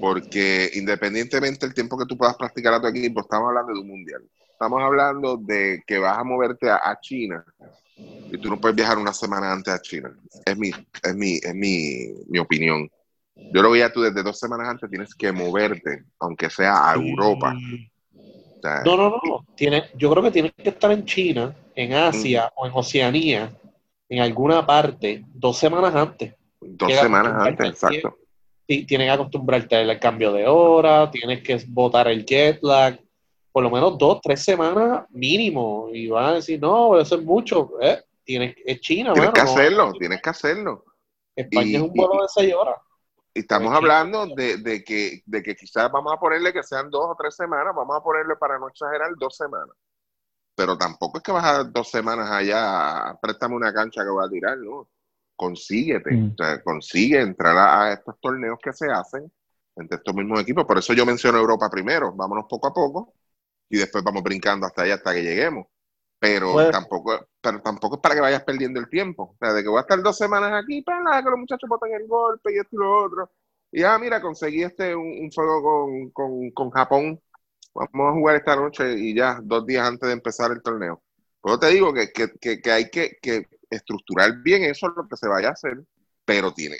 porque independientemente del tiempo que tú puedas practicar a tu equipo, estamos hablando de un mundial. Estamos hablando de que vas a moverte a, China Y tú no puedes viajar una semana antes a China. Es mi, es mi, es mi, mi opinión. Yo lo veía tú desde dos semanas antes tienes que moverte, aunque sea a Europa. O sea, No, no, no. Tiene, yo creo que tienes que estar en China, en Asia o en Oceanía, en alguna parte, dos semanas antes. dos llega semanas antes, exacto. Sí, tienes que acostumbrarte al cambio de hora, tienes que botar el jet lag, por lo menos dos, tres semanas mínimo. Y van a decir, no, eso es mucho. Eh, tienes, es China, Tienes mano, que no- hacerlo, tienes que hacerlo. España y- es un vuelo de seis horas. Estamos hablando de, de que, de que quizás vamos a ponerle que sean dos o tres semanas, vamos a ponerle para no exagerar dos semanas. Pero tampoco es que vas a dos semanas allá, préstame una cancha que voy a tirar, ¿no? Consíguete, Mm. o sea, consigue entrar a, a estos torneos que se hacen entre estos mismos equipos. Por eso yo menciono Europa primero, vámonos poco a poco y después vamos brincando hasta allá hasta que lleguemos. Pero Pues- tampoco, pero tampoco es para que vayas perdiendo el tiempo. O sea, de que voy a estar dos semanas aquí, para que los muchachos botan el golpe y esto y lo otro. Y ah, mira, conseguí este un, un juego con, con, con Japón. Vamos a jugar esta noche y ya, dos días antes de empezar el torneo. Pero te digo que, que, que, que hay que, que estructurar bien eso, lo que se vaya a hacer, pero tiene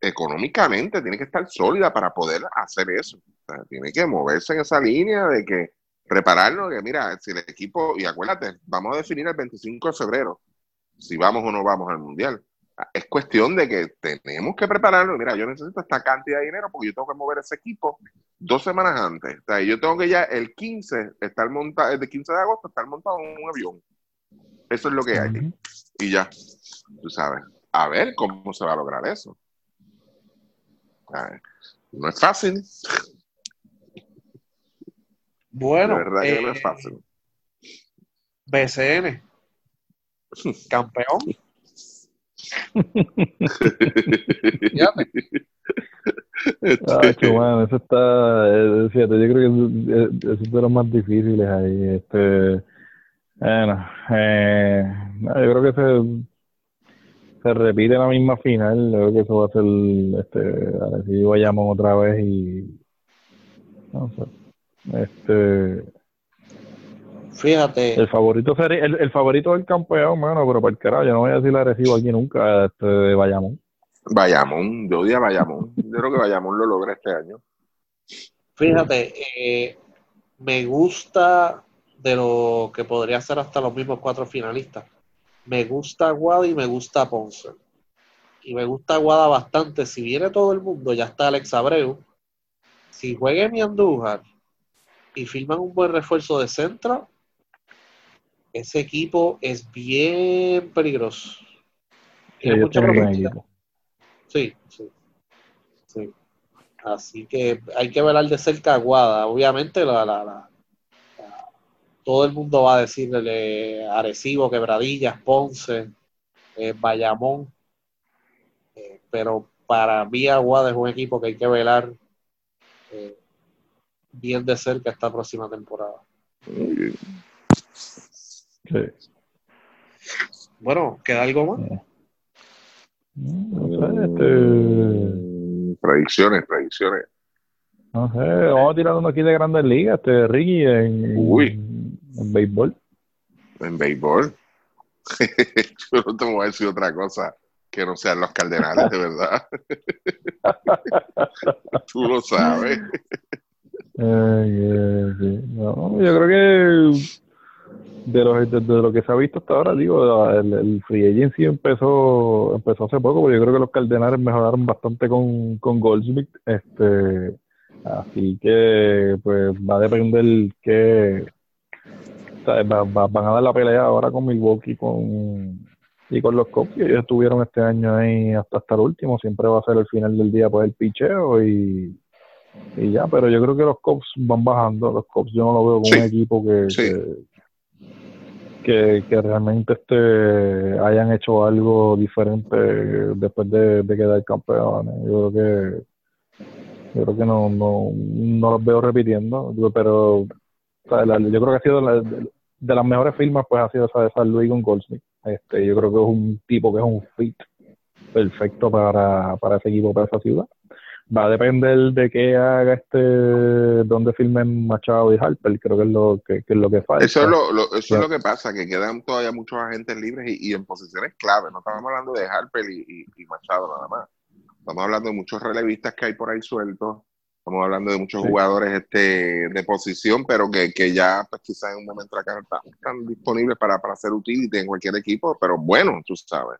económicamente tiene que estar sólida para poder hacer eso. O sea, tiene que moverse en esa línea de que prepararnos, que mira, si el equipo, y acuérdate, vamos a definir el 25 de febrero, si vamos o no vamos al Mundial. Es cuestión de que tenemos que prepararnos. Mira, yo necesito esta cantidad de dinero porque yo tengo que mover ese equipo dos semanas antes. O sea, yo tengo que ya el 15 estar montado, el 15 de agosto estar montado en un avión. Eso es lo que hay. Y ya, tú sabes, a ver cómo se va a lograr eso. A ver, No es fácil, Bueno, la verdad que no eh, es fácil. BCN, campeón. Fíjate, Ah, mano, eso está, eh, fíjate, yo creo que es, de los más difíciles ahí. Este, bueno, eh, yo creo que se, se repite la misma final. Yo creo que eso va a ser, este, Arecibo Bayamón otra vez y, no sé, este, fíjate, el favorito sería, el, el favorito del campeón, mano, pero para el carajo, yo no voy a decir Arecibo aquí nunca, este, de Bayamón. Bayamón, yo odio a Bayamón. Yo creo que Bayamón lo logra este año. fíjate, eh, me gusta de lo que podría ser hasta los mismos cuatro finalistas. Me gusta Aguada y me gusta Ponce. Y me gusta Aguada bastante. Si viene todo el mundo, ya está Alex Abreu. Si juegue mi Andújar y firman un buen refuerzo de centro, ese equipo es bien peligroso. Tiene mucha. Sí, sí, sí. Así que hay que velar de cerca a Aguada. Obviamente, la, la- la- la- todo el mundo va a decirle Arecibo, Quebradillas, Ponce, eh, Bayamón. Eh, pero para mí, Aguada es un equipo que hay que velar eh, bien de cerca esta próxima temporada. Sí. Bueno, ¿queda algo más? No sé, este, Mm, Predicciones, predicciones. no sé, vamos a tirar uno aquí de grandes ligas, este Ricky en, Uy. en béisbol. En béisbol. Yo no te voy a decir otra cosa que no sean los cardenales, de verdad. Tú lo sabes. No, yo creo que de lo, de, lo que se ha visto hasta ahora, digo, el, el free agency empezó empezó hace poco, pero yo creo que los Cardenales mejoraron bastante con, con Goldsmith, este, así que pues va a depender que ¿sabes? Va- va- van a dar la pelea ahora con Milwaukee con y con los Cubs, ellos estuvieron este año ahí hasta hasta el último, siempre va a ser el final del día pues el picheo y y ya, pero yo creo que los Cubs van bajando. Los Cubs yo no lo veo como Sí, un equipo que, sí. que, que, realmente este hayan hecho algo diferente después de, de quedar campeones. Yo creo que yo creo que no, no, no los veo repitiendo, pero o sea, la- yo creo que ha sido la- de, de las mejores firmas pues ha sido esa de San Luis con Goldsmith. Este, yo creo que es un tipo que es un fit perfecto para, para ese equipo, para esa ciudad. Va a depender de qué haga este, dónde filmen Machado y Harper, creo que es lo que, que es lo que falta. Eso es lo, lo- eso es lo que pasa, que quedan todavía muchos agentes libres y, y en posiciones clave. No estamos hablando de Harper y, y- y Machado nada más. Estamos hablando de muchos relevistas que hay por ahí sueltos. Estamos hablando de muchos Sí. jugadores este, de posición, pero que, que ya pues, quizás en un momento carrera están, están disponibles para, para ser utility en cualquier equipo, pero bueno, tú sabes.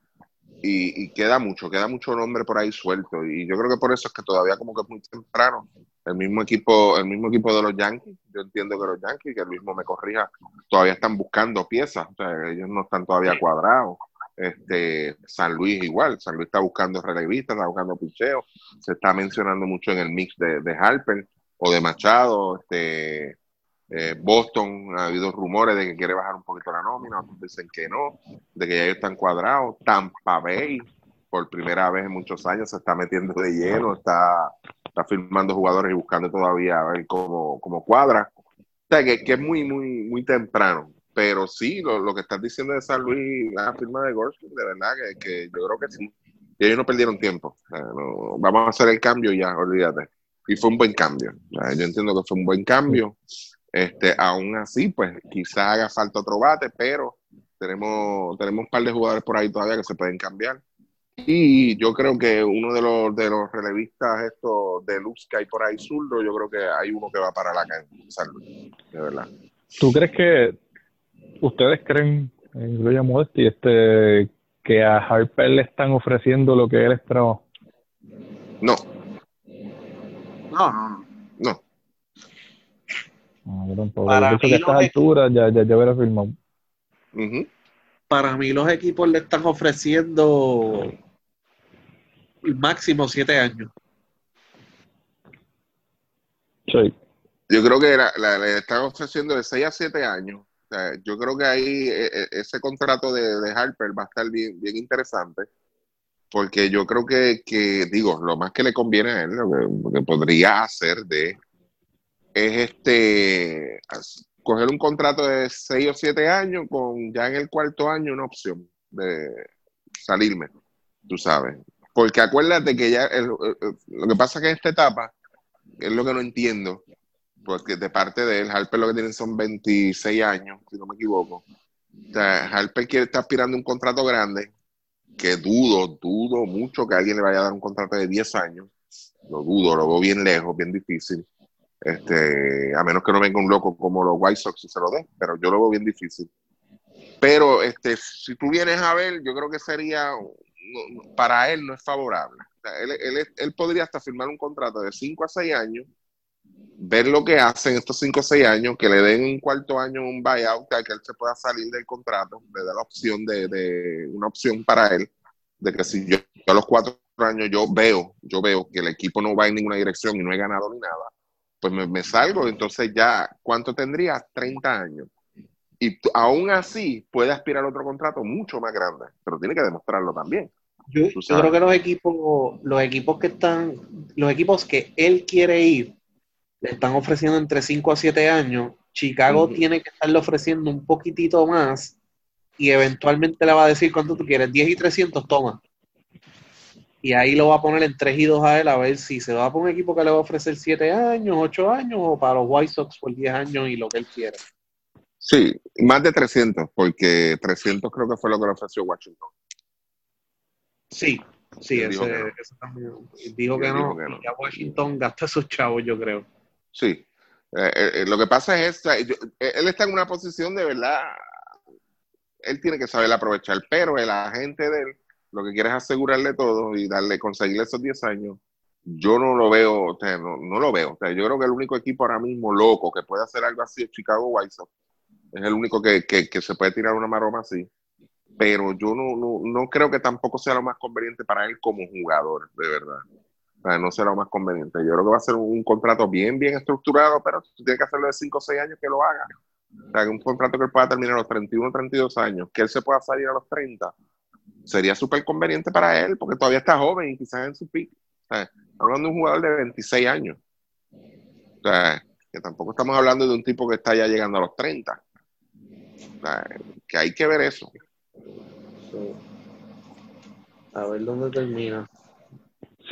Y, y queda mucho, queda mucho nombre por ahí suelto. Y yo creo que por eso es que todavía como que es muy temprano. El mismo equipo, el mismo equipo de los Yankees, yo entiendo que los Yankees, que el mismo me corrija, todavía están buscando piezas, o sea, ellos no están todavía cuadrados. Este, San Luis igual, San Luis está buscando relevistas, está buscando picheo, se está mencionando mucho en el mix de, de Harper o de Machado, este, eh, Boston, ha habido rumores de que quiere bajar un poquito la nómina, otros dicen que no, de que ya ellos están cuadrados, Tampa Bay, por primera vez en muchos años, se está metiendo de lleno, está, está firmando jugadores y buscando todavía a ver cómo, cómo cuadra. O sea, que, que es muy, muy, muy temprano. Pero sí, lo, lo que estás diciendo de San Luis, la firma de Gorski, de verdad que, que yo creo que sí. Y ellos no perdieron tiempo. Vamos a hacer el cambio ya, olvídate. Y fue un buen cambio. Yo entiendo que fue un buen cambio. Este, aún así, pues quizás haga falta otro bate, pero tenemos, tenemos un par de jugadores por ahí todavía que se pueden cambiar. Y yo creo que uno de los, de los relevistas estos de luz que hay por ahí zurdo, yo creo que hay uno que va para la San Luis, de verdad. ¿Tú crees que ustedes creen, incluye Modesti, este, que a Harper le están ofreciendo lo que él esperaba? No, no, no. no. No, yo tampoco. Para Yo mí que a estas los- alturas ya, ya, ya hubiera firmado. Para mí los equipos le están ofreciendo el máximo siete años. Sí. Yo creo que la- la- le están ofreciendo de 6 a 7 años. O sea, yo creo que ahí eh, eh, ese contrato de, de Harper va a estar bien, bien interesante. Porque yo creo que, que, digo, lo más que le conviene a él, lo que, lo que podría hacer de es este coger un contrato de 6 o 7 años con ya en el cuarto año una opción de salirme, tú sabes. Porque acuérdate que ya lo que pasa que en esta etapa, es lo que no entiendo, porque de parte de él, Harper lo que tiene son 26 años, si no me equivoco. O sea, Harper quiere estar aspirando a un contrato grande, que dudo, dudo mucho que alguien le vaya a dar un contrato de 10 años. Lo dudo, lo veo bien lejos, bien difícil. Este, a menos que no venga un loco como los White Sox y se lo dé, pero yo lo veo bien difícil. Pero este, si tú vienes a ver, yo creo que sería, para él no es favorable. Él, él- él podría hasta firmar un contrato de 5 a 6 años, ver lo que hacen estos 5 o 6 años, que le den un cuarto año un buyout, que él se pueda salir del contrato, le da la opción de, de una opción para él, de que si yo a los 4 años yo veo, yo veo que el equipo no va en ninguna dirección y no he ganado ni nada, pues me, me salgo, entonces ya, ¿cuánto tendría? 30 años. Y aún así puede aspirar a otro contrato mucho más grande, pero tiene que demostrarlo también. Yo, creo que los equipos, los equipos que están, los equipos que él quiere ir, le están ofreciendo entre 5 a 7 años. Chicago tiene que estarle ofreciendo un poquitito más y eventualmente le va a decir cuánto tú quieres, 10 y 300, toma. Y ahí lo va a poner en 3 y 2 a él a ver si se va a poner un equipo que le va a ofrecer 7 años, 8 años o para los White Sox por 10 años y lo que él quiera. Sí, más de 300, porque 300 creo que fue lo que le ofreció Washington. Sí, sí, Él dijo ese, que no. ese también. Dijo que no, dijo que no. y ya Washington gasta esos chavos, yo creo. Sí. Eh, eh, eh, lo que pasa es esta, yo- él está en una posición de verdad, él tiene que saber aprovechar, pero el agente de él lo que quiere es asegurarle todo y darle, conseguirle esos 10 años. Yo no lo veo, o sea, no, no lo veo. O sea, yo creo que el único equipo ahora mismo loco que puede hacer algo así es Chicago White Sox. Es el único que, que, que se puede tirar una maroma así. Pero yo no, no, no creo que tampoco sea lo más conveniente para él como jugador, de verdad. O sea, no será lo más conveniente. Yo creo que va a ser un contrato bien, bien estructurado, pero tú tienes que hacerlo de 5 o 6 años que lo haga. O sea, un contrato que él pueda terminar a los 31 o 32 años, que él se pueda salir a los 30, sería súper conveniente para él, porque todavía está joven y quizás en su pick. O sea, hablando de un jugador de 26 años. O sea, que tampoco estamos hablando de un tipo que está ya llegando a los 30. O sea, que hay que ver eso. A ver dónde termina.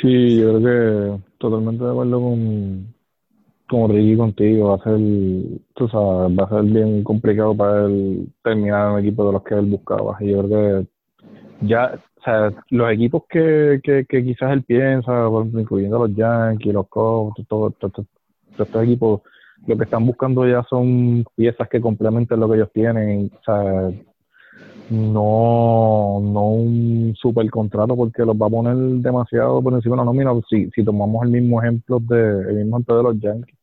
Sí, yo creo que totalmente de acuerdo con, con Ricky contigo. Va a ser, tú sabes, va a ser bien complicado para él terminar un equipo de los que él buscaba. Y yo creo que ya, o sea, los equipos que, que, que quizás él piensa, incluyendo los Yankees, los Cubs, todos todo, todo, todo estos equipos, lo que están buscando ya son piezas que complementen lo que ellos tienen. O sea, no, no un super contrato porque los va a poner demasiado por encima de la nómina. Si, si tomamos el mismo ejemplo de, el mismo ejemplo de los Yankees,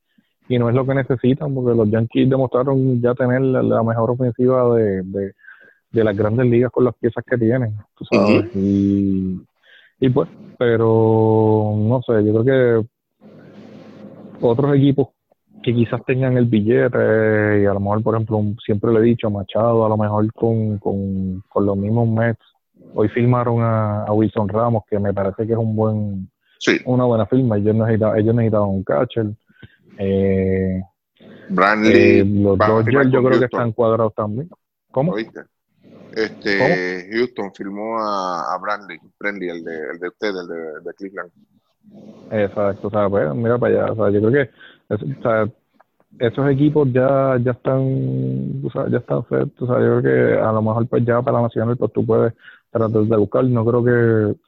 y no es lo que necesitan, porque los Yankees demostraron ya tener la, la mejor ofensiva de, de, de, las grandes ligas con las piezas que tienen, tú sabes. Y, y pues, pero no sé, yo creo que otros equipos que quizás tengan el billete y a lo mejor, por ejemplo, siempre le he dicho, Machado, a lo mejor con, con, con los mismos Mets, hoy firmaron a, a Wilson Ramos, que me parece que es un buen Sí, una buena firma, ellos necesitaban, ellos necesitaban un catcher. Eh, eh, los a Dodgers yo creo que están cuadrados también. ¿Cómo? ¿oíste? Este, Houston firmó a, a Brandley, Brandley, el de, el de usted, el de, de Cleveland. Exacto, o sea, pues mira para allá, o sea, yo creo que o sea, esos equipos ya ya están, o sea, ya están set, o sea, yo creo que a lo mejor pues ya para la nacional pues tú puedes tratar de buscar, no creo que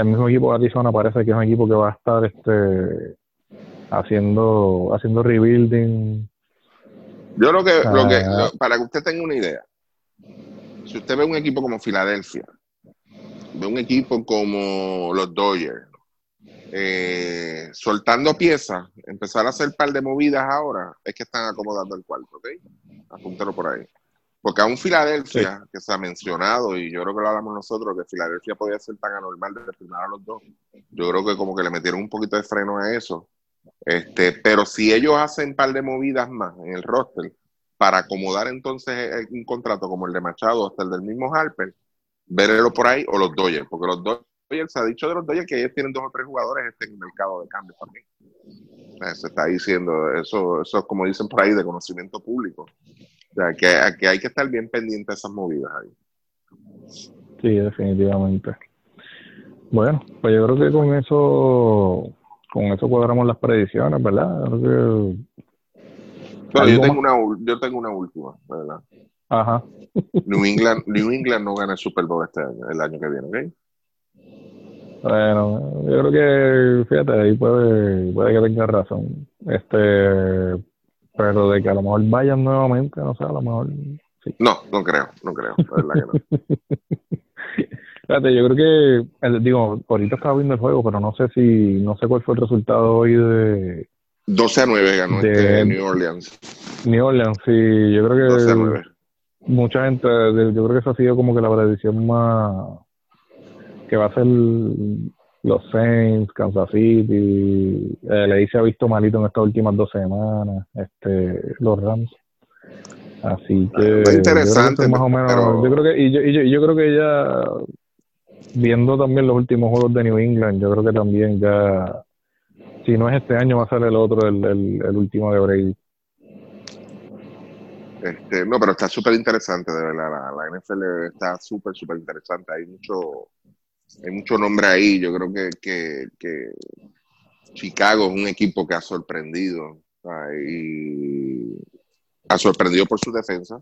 el mismo equipo de Arizona parece que es un equipo que va a estar este haciendo haciendo rebuilding Yo lo que, lo que Ah. lo- para que usted tenga una idea, si usted ve un equipo como Filadelfia, ve un equipo como los Dodgers, eh, soltando piezas, empezar a hacer un par de movidas ahora, es que están acomodando el cuarto, ¿ok? Apúntalo por ahí. Porque a un Filadelfia, que se ha mencionado, y yo creo que lo hablamos nosotros, que Filadelfia podía ser tan anormal de firmar a los dos. Yo creo que como que le metieron un poquito de freno a eso. Este, pero si ellos hacen un par de movidas más en el roster para acomodar entonces eh, un contrato como el de Machado hasta el del mismo Harper, verlo por ahí o los Dodgers, porque los Dodgers, se ha dicho de los Dodgers que ellos tienen dos o tres jugadores este, en el mercado de cambio también. Eh, Se está diciendo, eso, eso es como dicen por ahí, de conocimiento público. O sea, que, que hay que estar bien pendiente de esas movidas ahí. Sí, definitivamente. Bueno, pues yo creo que con eso, con eso cuadramos las predicciones, ¿verdad? Creo que, Pero yo ¿Algo tengo, una, yo tengo una última, ¿verdad? ajá, New England, New England no gana el Super Bowl este año, el año que viene, ¿ok? bueno, yo creo que, fíjate, ahí puede, puede que tenga razón. Este, pero de que a lo mejor vayan nuevamente, no sé, a lo mejor, sí. No, no creo, no creo, la verdad que no. Fíjate, yo creo que, digo, ahorita estaba viendo el juego, pero no sé si, no sé cuál fue el resultado hoy de 12 a 9 ganó De- este New Orleans. New Orleans. Sí, yo creo 12 a que 9. mucha gente, yo creo que esa ha sido como que la predicción más que va a ser los Saints, Kansas City, eh, le se ha visto malito en estas últimas dos semanas, este, los Rams. Así que yo creo que interesante, eso es más o menos, pero- yo creo que, y yo, y yo, y yo creo que ya viendo también los últimos juegos de New England, yo creo que también ya, si no es este año, va a ser el otro, el, el, último de Brady. Este, no, pero está súper interesante, de verdad. La, la NFL está súper, súper interesante. Hay mucho, hay mucho nombre ahí. Yo creo que, que, que Chicago es un equipo que ha sorprendido y ha sorprendido por su defensa.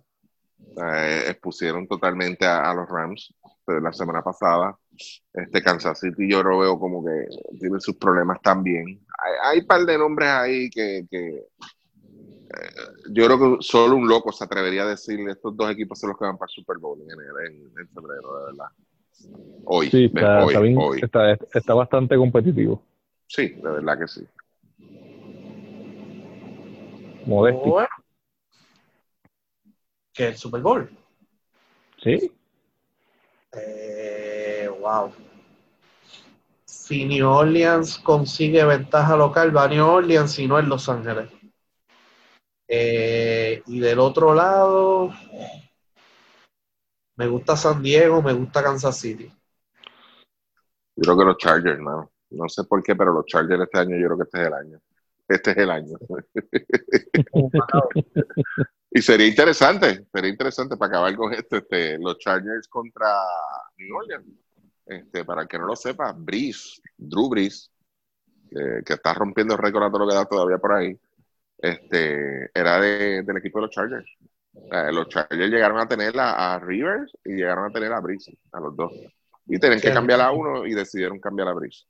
Eh, expusieron totalmente a, los Rams eh, la semana pasada. Este Kansas City yo lo veo como que tiene sus problemas también. Hay, hay un par de nombres ahí que, que yo creo que solo un loco se atrevería a decir estos dos equipos son los que van para el Super Bowl en, en, en febrero, de verdad. Hoy, Sí, está, hoy, está, bien- hoy. está, está bastante competitivo. Sí, de verdad que sí. Modesti. Bueno. Que el Super Bowl. Sí. Eh, wow. Si New Orleans consigue ventaja local, va a New Orleans y no en Los Ángeles. Eh, y del otro lado, me gusta San Diego, me gusta Kansas City. Yo creo que los Chargers, no. No sé por qué, pero los Chargers este año, yo creo que este es el año. Este es el año. y sería interesante, sería interesante para acabar con esto, este, los Chargers contra New Orleans. Este, para el que no lo sepa, Breeze, Drew Breeze, eh, que está rompiendo el récord a todo lo que da todavía por ahí, este, era de- del equipo de los Chargers. Eh, los Chargers llegaron a tener a, a Rivers y llegaron a tener a Breeze, a los dos. Y tenían que cambiar a uno y decidieron cambiar a Breeze.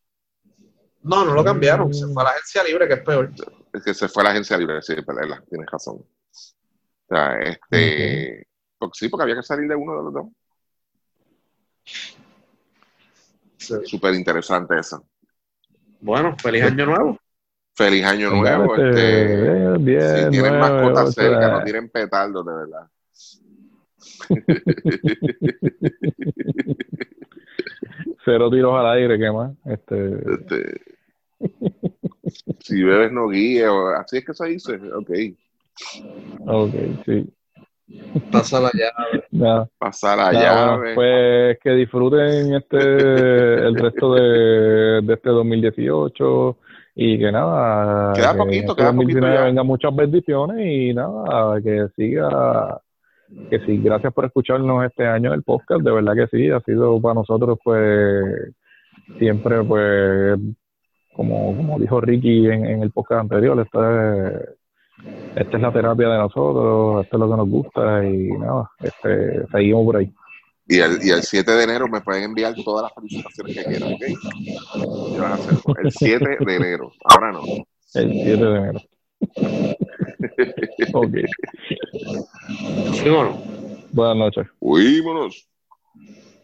No, no lo cambiaron. Se fue a la agencia libre, que es peor. Es que se fue a la agencia libre, sí, perdón, tienes razón. O sea, este, porque sí, porque había que salir de uno de los dos. Sí. Súper interesante eso. Bueno, feliz año nuevo. Feliz año nuevo. este, Este, eh, bien, si tienen mascotas cerca, no tiren petardos, de verdad. Cero tiros al aire, ¿qué más? Este, Este, si bebes no guíe, o así es que se dice. Ok, ok, sí. Pasa la llave. Nada, pasar la bueno, llave. pues que disfruten este el resto de, de este 2018 y que nada, Queda que poquito, este queda poquito 2019 ya. vengan muchas bendiciones y nada, que siga, que sí, gracias por escucharnos este año el podcast, de verdad que sí, ha sido para nosotros pues siempre pues como, como dijo Ricky en, en el podcast anterior, esta es, esta es la terapia de nosotros, esto es lo que nos gusta y nada, este, seguimos por ahí. Y el, y el 7 de enero me pueden enviar todas las felicitaciones que quieran, ¿ok? Van a hacer el 7 de enero. Ahora no. El 7 de enero. ok. Sí, bueno. Buenas noches. Fuímonos.